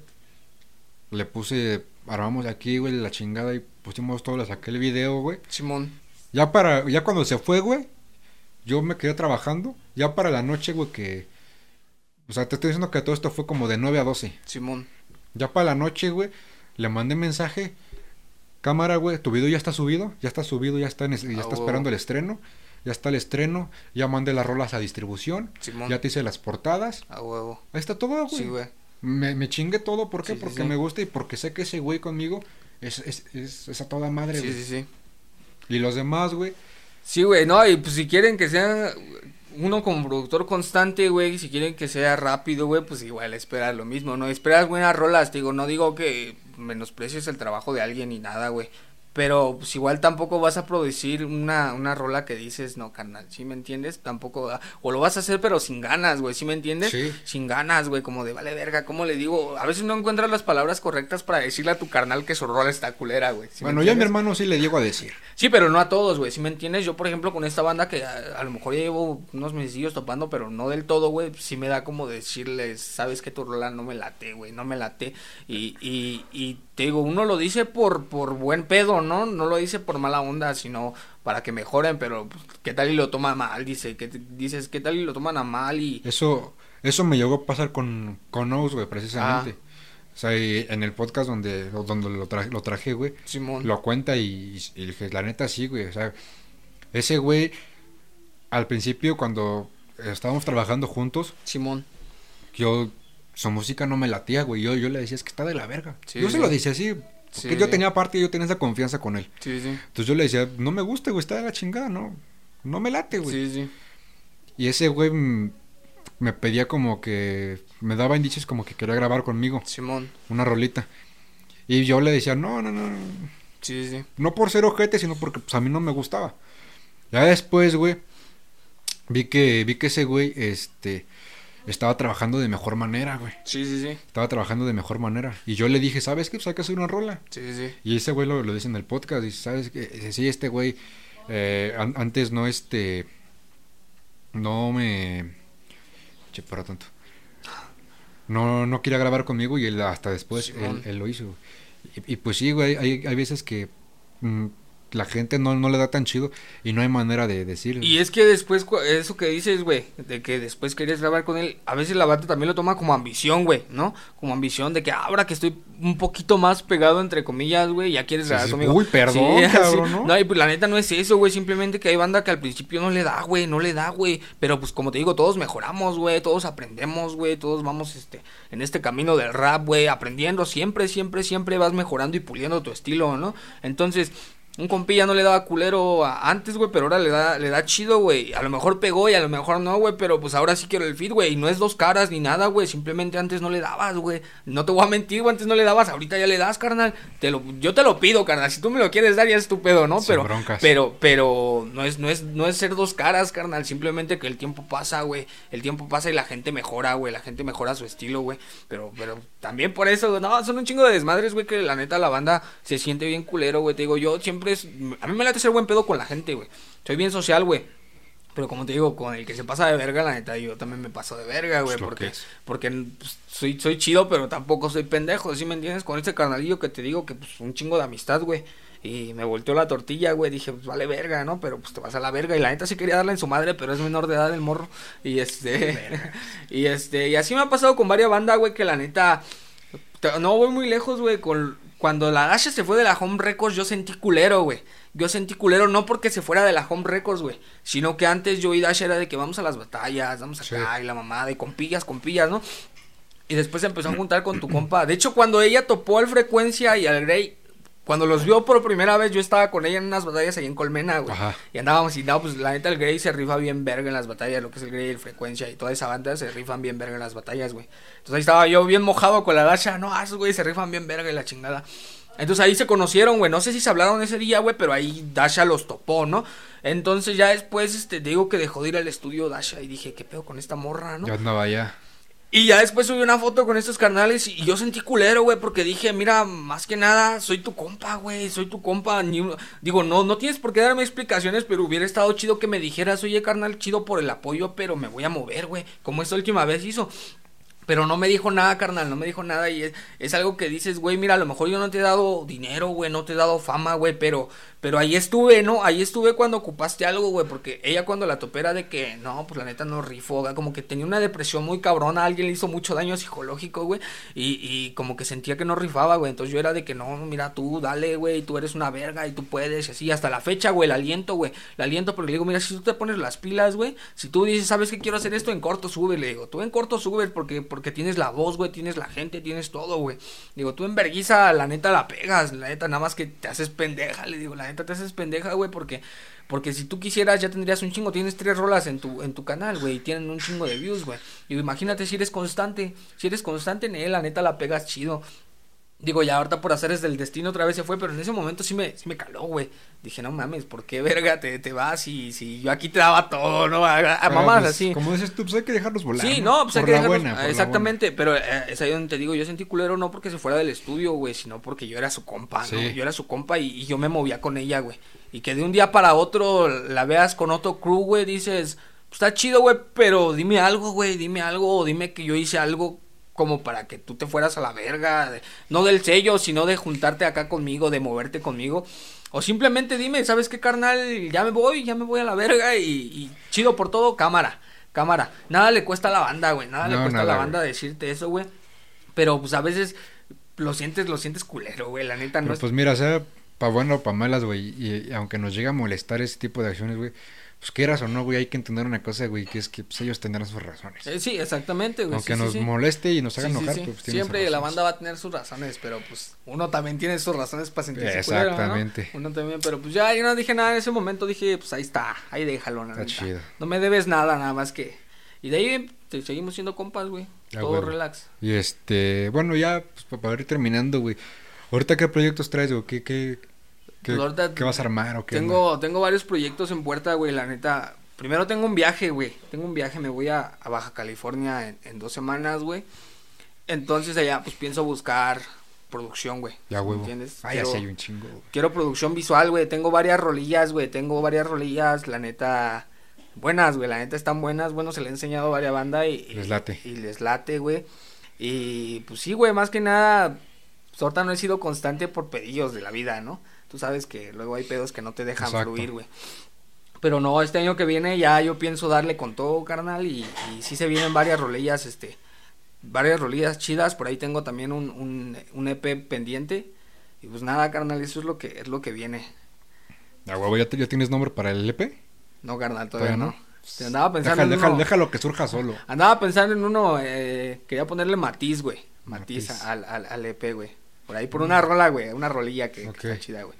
le puse, armamos aquí, güey, la chingada y pusimos todo, le saqué el video, güey. Simón. Ya para, ya cuando se fue, güey, yo me quedé trabajando. Ya para la noche, güey, que. O sea, te estoy diciendo que todo esto fue como de 9 a 12. Simón. Ya para la noche, güey, le mandé mensaje. cámara, güey, tu video ya está subido, ya está subido, ya está, en ya Ah, está huevo. esperando el estreno, ya está el estreno, ya mandé las rolas a distribución, Simón. ya te hice las portadas, A huevo. ahí está todo, güey. Sí, güey. Me, me chingué todo, ¿por qué? Sí, sí, porque sí. me gusta y porque sé que ese güey conmigo es, es, es, es a toda madre, Sí, güey. sí, sí. Y los demás, güey, Sí, güey, no, y pues si quieren que sea uno como productor constante, güey, si quieren que sea rápido, güey, pues igual esperar lo mismo, ¿no? Esperas buenas rolas, digo, no digo que menosprecies el trabajo de alguien ni nada, güey. Pero pues igual tampoco vas a producir una, una rola que dices, no, carnal, ¿sí me entiendes? Tampoco, ah, o lo vas a hacer pero sin ganas, güey, ¿sí me entiendes? Sí. Sin ganas, güey, como de vale verga, ¿cómo le digo? A veces no encuentras las palabras correctas para decirle a tu carnal que su rola está culera, güey. ¿sí me bueno, ya a mi hermano sí le llego a decir. Sí, pero no a todos, güey, ¿sí me entiendes? Yo, por ejemplo, con esta banda que a, a lo mejor ya llevo unos mesillos topando, pero no del todo, güey, sí me da como decirles, sabes que tu rola no me late, güey, no me late. Y, y, y te digo, uno lo dice por, por buen pedo, ¿no? No lo dice por mala onda, sino para que mejoren, pero pues, ¿qué tal y lo toman mal? Dice, que dices, ¿qué tal y lo toman a mal? Y Eso, eso me llegó a pasar con, con Oz, güey, precisamente. O sea, y en el podcast donde, donde lo, traje, lo traje, güey, Simón. lo cuenta y, y dije, la neta sí, güey. O sea, ese güey, al principio cuando estábamos trabajando juntos, Simón. yo, su música no me latía, güey. Yo, yo le decía, es que está de la verga. Sí, yo se lo decía así, porque Sí, yo tenía parte, yo tenía esa confianza con él. Sí, sí. Entonces yo le decía, no me gusta, güey, está de la chingada, no. No me late, güey. Sí, sí. Y ese güey me pedía como que, me daba indicios como que quería grabar conmigo Simón. una rolita. Y yo le decía, no, no, no, Sí, sí. no por ser ojete, sino porque pues a mí no me gustaba. Ya después, güey, vi que, vi que ese güey, este, estaba trabajando de mejor manera, güey. Sí, sí, sí. Estaba trabajando de mejor manera. Y yo le dije, ¿sabes qué? Pues hay que hacer una rola. Sí, sí. Y ese güey lo, lo dice en el podcast, dice, ¿sabes qué? Dice, sí, este güey, eh, an- antes no, este, no me... Che, para tanto. No, no quería grabar conmigo y él hasta después, él, lo hizo. Y, y pues sí, güey, hay, hay veces que mm, la gente no, no le da tan chido y no hay manera de decirle. Y es que después, eso que dices, güey, de que después querías grabar con él, a veces la banda también lo toma como ambición, güey, ¿no? Como ambición de que ahora que estoy un poquito más pegado, entre comillas, güey, ya quieres grabar sí, conmigo. uy, perdón, (laughs) cabrón, ¿no? No, y pues la neta no es eso, güey, simplemente que hay banda que al principio no le da, güey, no le da, güey. Pero pues como te digo, todos mejoramos, güey, todos aprendemos, güey, todos vamos, este, en este camino del rap, güey, aprendiendo siempre, siempre, siempre vas mejorando y puliendo tu estilo, ¿no? Entonces... Un compilla no le daba culero a- antes, güey, pero ahora le da, le da chido, güey. A lo mejor pegó y a lo mejor no, güey, pero pues ahora sí quiero el feed, güey. Y no es dos caras ni nada, güey. Simplemente antes no le dabas, güey. No te voy a mentir, güey, antes no le dabas, ahorita ya le das, carnal. Te lo, yo te lo pido, carnal. Si tú me lo quieres dar, ya es tu pedo, ¿no? Sin Pero, broncas. pero, pero no es, no es, no es ser dos caras, carnal. Simplemente que el tiempo pasa, güey. El tiempo pasa y la gente mejora, güey. La gente mejora su estilo, güey. Pero, pero también por eso, no, son un chingo de desmadres, güey, que la neta la banda se siente bien culero, güey. Te digo, yo siempre es, a mí me late ser buen pedo con la gente, güey. Soy bien social, güey. Pero como te digo, con el que se pasa de verga, la neta, yo también me paso de verga, güey. Es lo Porque, porque pues, soy, soy chido, pero tampoco soy pendejo, ¿sí me entiendes? Con este carnalillo que te digo que, pues, un chingo de amistad, güey. Y me volteó la tortilla, güey. Dije, pues vale verga, ¿no? Pero pues te vas a la verga. Y la neta sí quería darle en su madre, pero es menor de edad el morro. Y este. (laughs) y este. Y así me ha pasado con varias bandas, güey, que la neta. te- No voy muy lejos, güey. Con, cuando la Dasha se fue de la Home Records, yo sentí culero, güey. Yo sentí culero no porque se fuera de la Home Records, güey. Sino que antes yo y Dasha era de que vamos a las batallas, vamos acá, y la mamada, y compillas, compillas, ¿no? Y después se empezó a juntar con tu compa. De hecho, cuando ella topó al Frecuencia y al Grey, cuando los vio por primera vez, yo estaba con ella en unas batallas ahí en Colmena, güey. Ajá. Y andábamos y no, pues la neta el Grey se rifa bien verga en las batallas, lo que es el Grey y el Frecuencia y toda esa banda se rifan bien verga en las batallas, güey. Entonces ahí estaba yo bien mojado con la Dasha, no, esos güey se rifan bien verga y la chingada. Entonces ahí se conocieron, güey. No sé si se hablaron ese día, güey, pero ahí Dasha los topó, ¿no? Entonces ya después, este, digo que dejó de ir al estudio Dasha y dije, ¿qué pedo con esta morra, no? Yo andaba allá. Y ya después subí una foto con estos carnales y yo sentí culero, güey, porque dije, mira, más que nada, soy tu compa, güey, soy tu compa. Ni Digo, no, no tienes por qué darme explicaciones, pero hubiera estado chido que me dijeras, oye, carnal, chido por el apoyo, pero me voy a mover, güey, como esta última vez hizo. Pero no me dijo nada, carnal, no me dijo nada y es, es algo que dices, güey, mira, a lo mejor yo no te he dado dinero, güey, no te he dado fama, güey, pero pero ahí estuve, ¿no? Ahí estuve cuando ocupaste algo, güey, porque ella cuando la topera de que, no, pues la neta no rifó, como que tenía una depresión muy cabrona, alguien le hizo mucho daño psicológico, güey, y, y como que sentía que no rifaba, güey, entonces yo era de que, no, mira, tú, dale, güey, tú eres una verga y tú puedes, y así, hasta la fecha, güey, el aliento, güey, el aliento, porque le digo, mira, si tú te pones las pilas, güey, si tú dices, sabes que quiero hacer esto, en corto sube, le digo, tú en corto subes porque, porque tienes la voz, güey, tienes la gente, tienes todo, güey, digo, tú en verguiza, la neta la pegas, la neta, nada más que te haces pendeja, le digo, la neta te haces pendeja, güey, porque, porque si tú quisieras ya tendrías un chingo, tienes tres rolas en tu, en tu canal, güey, y tienen un chingo de views, güey. Y imagínate si eres constante, si eres constante en él, la neta la pegas chido. Digo, ya ahorita por hacer es del destino otra vez se fue, pero en ese momento sí me, sí me caló, güey. Dije, no mames, ¿por qué verga te, te vas y si yo aquí te daba todo, no? A, a mamás pues, así. Como dices tú, pues hay que dejarlos volar. Sí, no, pues hay que dejarlos. Buena, exactamente, pero eh, es ahí donde te digo, yo sentí culero no porque se fuera del estudio, güey, sino porque yo era su compa, ¿no? Yo era su compa y, y, yo me movía con ella, güey. Y que de un día para otro la veas con otro crew, güey, dices, pues está chido, güey, pero dime algo, güey, dime algo, o dime que yo hice algo como para que tú te fueras a la verga, no del sello, sino de juntarte acá conmigo, de moverte conmigo. O simplemente dime, ¿sabes qué, carnal? Ya me voy, ya me voy a la verga y, chido por todo, cámara, cámara. Nada le cuesta a la banda, güey, nada le cuesta a la banda decirte eso, güey. Pero pues a veces lo sientes, lo sientes culero, güey, la neta no Pero, Pues mira, sea pa' bueno o pa' malas, güey, y aunque nos llegue a molestar ese tipo de acciones, güey, pues quieras o no, güey, hay que entender una cosa, güey, que es que pues, ellos tendrán sus razones. Eh, sí, exactamente, güey. Aunque sí, nos sí, moleste y nos haga enojar, pues Siempre la banda va a tener sus razones, pero pues uno también tiene sus razones para sentirse Exactamente. Uno también, pero pues ya yo no dije nada en ese momento, dije, pues ahí está, ahí déjalo, Está chido. No me debes nada, nada más que... Y de ahí te seguimos siendo compas, güey. Todo relax. Y este, bueno, ya, pues para ir terminando, güey. Ahorita, ¿qué proyectos traes, güey? ¿Qué, qué, qué, pues ¿qué vas a armar o qué? Tengo, tengo varios proyectos en puerta, güey, la neta Primero tengo un viaje, güey. Tengo un viaje, me voy a, Baja California en, dos semanas, güey. Entonces allá, pues pienso buscar producción, güey. Ya, güey. ¿Entiendes? Ah, ya hay un chingo, Quiero producción visual, güey. Tengo varias rolillas, güey. Tengo varias rolillas, la neta. Buenas, güey. La neta están buenas. Bueno, se le he enseñado a varias bandas y. Les late. Y, les late, güey. Y pues sí, güey. Más que nada. Sorta no he sido constante por pedillos de la vida, ¿no? Tú sabes que luego hay pedos que no te dejan fluir, güey. Pero no, este año que viene ya yo pienso darle con todo, carnal. Y, y sí se vienen varias rolillas, este. Varias rolillas chidas. Por ahí tengo también un, un, un EP pendiente. Y pues nada, carnal, eso es lo que, es lo que viene. Ah, huevo, ¿ya, ¿ya tienes nombre para el EP? No, carnal, todavía, no. andaba pensando en uno, déjalo que surja solo. Andaba pensando en uno, eh, quería ponerle matiz, güey. Matiz, Al, al, al, EP, güey. Por ahí, por una rola, güey. Una rolilla que, que está chida, güey.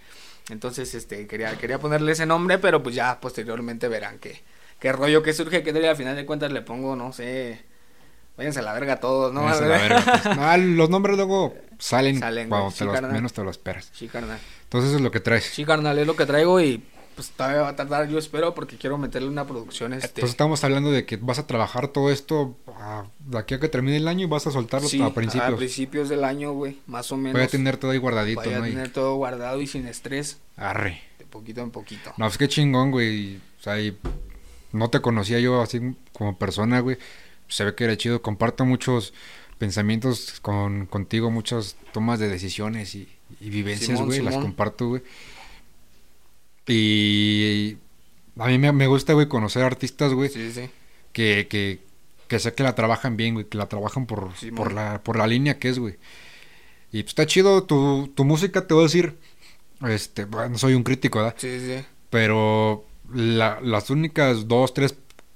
Entonces, este, quería, quería ponerle ese nombre, pero pues ya posteriormente verán que, qué rollo que surge, que al final de cuentas le pongo, no sé, váyanse a la verga todos, ¿no? A la verga, pues. (laughs) los nombres luego salen, cuando te los, menos te lo esperas. Sí, carnal. Entonces eso es lo que traes. Sí, carnal, es lo que traigo y pues todavía va a tardar, yo espero, porque quiero meterle una producción. Este... Entonces estamos hablando de que vas a trabajar todo esto de aquí a que termine el año y vas a soltarlo a principios. a principios del año, güey, más o menos. Voy a tener todo ahí guardadito, Voy a tener todo guardado y sin estrés. Arre. De poquito en poquito. No, pues qué chingón, güey. O sea, y no te conocía yo así como persona, güey. Se ve que era chido. Comparto muchos pensamientos con, contigo, muchas tomas de decisiones y, vivencias, güey. Las comparto, güey. Y a mí me, gusta, güey, conocer artistas, güey. Sí, sí. Que, que, que sé que la trabajan bien, güey, que la trabajan por, por, la, por la línea que es, güey. Y pues está chido tu, tu música, te voy a decir. Este, bueno, soy un crítico, ¿verdad? Sí, sí. Pero la, las únicas dos, tres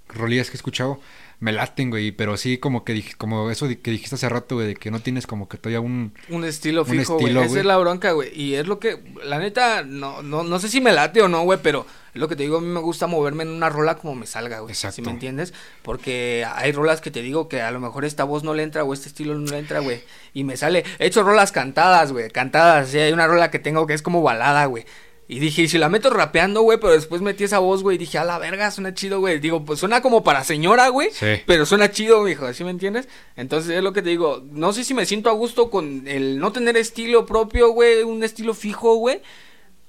rolillas que he escuchado me laten, güey, pero sí como que dije, como eso que dijiste hace rato, güey, de que no tienes como que todavía un un estilo fijo, güey. Esa es la bronca, güey, y es lo que la neta no no no sé si me late o no, güey, pero es lo que te digo, a mí me gusta moverme en una rola como me salga, güey. Exacto. ¿Sí me entiendes? Porque hay rolas que te digo que a lo mejor esta voz no le entra o este estilo no le entra, güey. Y me sale. He hecho rolas cantadas, güey. Cantadas. Sí, hay una rola que tengo que es como balada, güey. Y dije, y si la meto rapeando, güey, pero después metí esa voz, güey, y dije, a la verga, suena chido, güey. Digo, pues suena como para señora, güey, sí. pero suena chido, hijo, ¿sí me entiendes? Entonces es lo que te digo, no sé si me siento a gusto con el no tener estilo propio, güey, un estilo fijo, güey.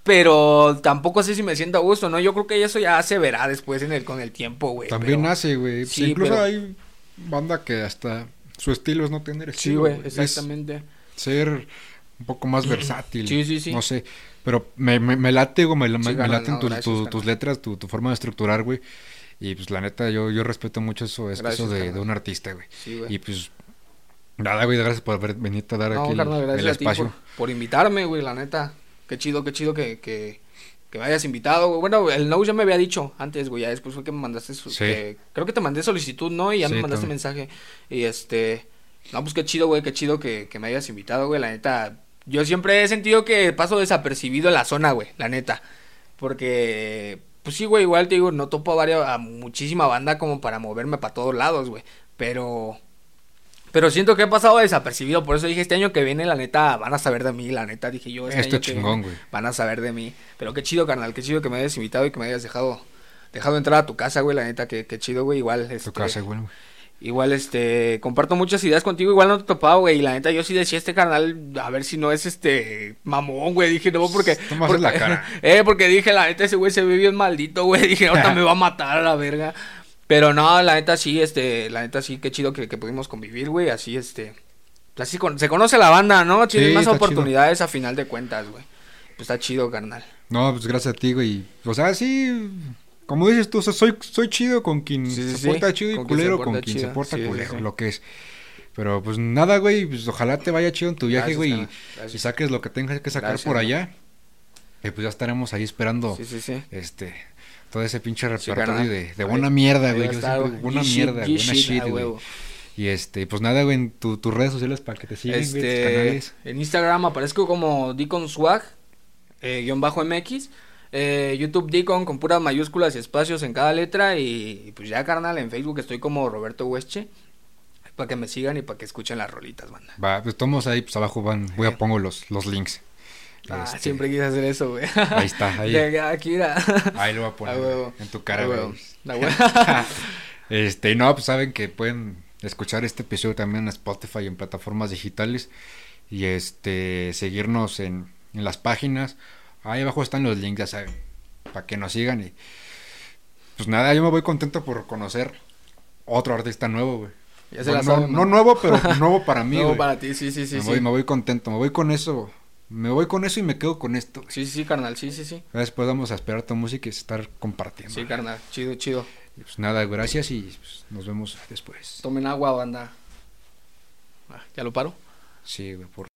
Pero tampoco sé si me siento a gusto, ¿no? Yo creo que eso ya se verá después en el, con el tiempo, güey. También nace, güey. Sí, incluso hay banda que hasta su estilo es no tener Sí, estilo. güey, Es exactamente. ser un poco más (clears throat) versátil. Sí, sí, sí. No sé. Pero me, me, me late, güey, me, me- Sí, me carnal, laten no, tus- tu- tus letras, tu, tu forma de estructurar, güey. Y pues la neta, yo, yo respeto mucho eso, es Gracias, eso de, de un artista, güey. Sí, güey. Y pues, nada, güey, gracias por haber venido a dar No, aquí el- carnal, el, ti espacio. por, por invitarme, güey, la neta. Qué chido, qué chido que, que, que me hayas invitado, güey. Bueno, el no ya me había dicho antes, güey, ya después fue que me mandaste su... Sí. que- creo que te mandé solicitud, ¿no? Y ya Sí, me mandaste también. mensaje. Y este... No, pues qué chido, güey, qué chido que, que me hayas invitado, güey, la neta. Yo siempre he sentido que paso desapercibido en la zona, güey, la neta. Porque, pues sí, güey, igual te digo, no topo a, varias, a muchísima banda como para moverme para todos lados, güey. Pero... Pero siento que he pasado desapercibido, por eso dije, este año que viene, la neta, van a saber de mí, la neta, dije yo, este Esto año que chingón, viene, güey. van a saber de mí. Pero qué chido, carnal, qué chido que me hayas invitado y que me hayas dejado dejado entrar a tu casa, güey, la neta, qué, qué chido, güey, igual, este, Tu casa, güey. Igual, este, comparto muchas ideas contigo, igual no te he topado, güey, y la neta, yo sí decía este carnal, a ver si no es, este, mamón, güey, dije, no, porque... La cara. (laughs) eh, porque dije, la neta, ese güey se ve bien maldito, güey, (laughs) dije, ahorita me va a matar a la verga. Pero no, la neta sí, este, la neta sí, qué chido que, que pudimos convivir, güey, así, este, así con- se conoce la banda, ¿no? Tiene Sí, más chido. oportunidades a final de cuentas, güey. Pues está chido, carnal. No, pues gracias a ti, güey. O sea, sí, como dices tú, o sea, soy, soy chido con quien Sí, sí, se sí. porta chido y Con culero con quien se porta culero, lo que es. Pero pues nada, güey, pues ojalá te vaya chido en tu viaje, güey, y- saques lo que tengas que sacar Gracias, por allá. Y pues ya estaremos ahí esperando, Sí, sí, sí. este, todo ese pinche repertorio de, de buena mierda, güey. güey. buena mierda, buena shit, güey. Y este, pues nada, güey, en tu- tus redes sociales para que te sigan, güey, tus Este, canales. en Instagram aparezco como Deacon Swag, eh, guion bajo MX. Eh, YouTube Deacon con puras mayúsculas y espacios en cada letra. Y, pues ya, carnal, en Facebook estoy como Roberto Huesche. Para que me sigan y para que escuchen las rolitas, banda. Va, pues tomos ahí, pues abajo van, voy a pongo los, los links. Ah, Este, siempre quise hacer eso, güey. Ahí está, (laughs) ahí. Aquí. Ahí lo voy a poner A en tu cara, güey. (laughs) Este, y no, pues saben que pueden escuchar este episodio también en Spotify y en plataformas digitales. Y este, seguirnos en, en las páginas. Ahí abajo están los links, ya saben. Para que nos sigan. Y pues nada, yo me voy contento por conocer otro artista nuevo, güey. Ya se Bueno, la no, nuevo, pero (laughs) nuevo para mí, Nuevo güey. para ti, sí, sí, sí. me, sí. voy, me voy contento, me voy con eso. Me voy con eso y me quedo con esto. güey. Sí, sí, carnal, sí, sí, sí. Después vamos a esperar tu música y estar compartiendo. Sí, carnal, chido, chido. Y pues nada, gracias y pues, nos vemos después. Tomen agua, banda. Ah, ¿Ya lo paro? Sí, güey, por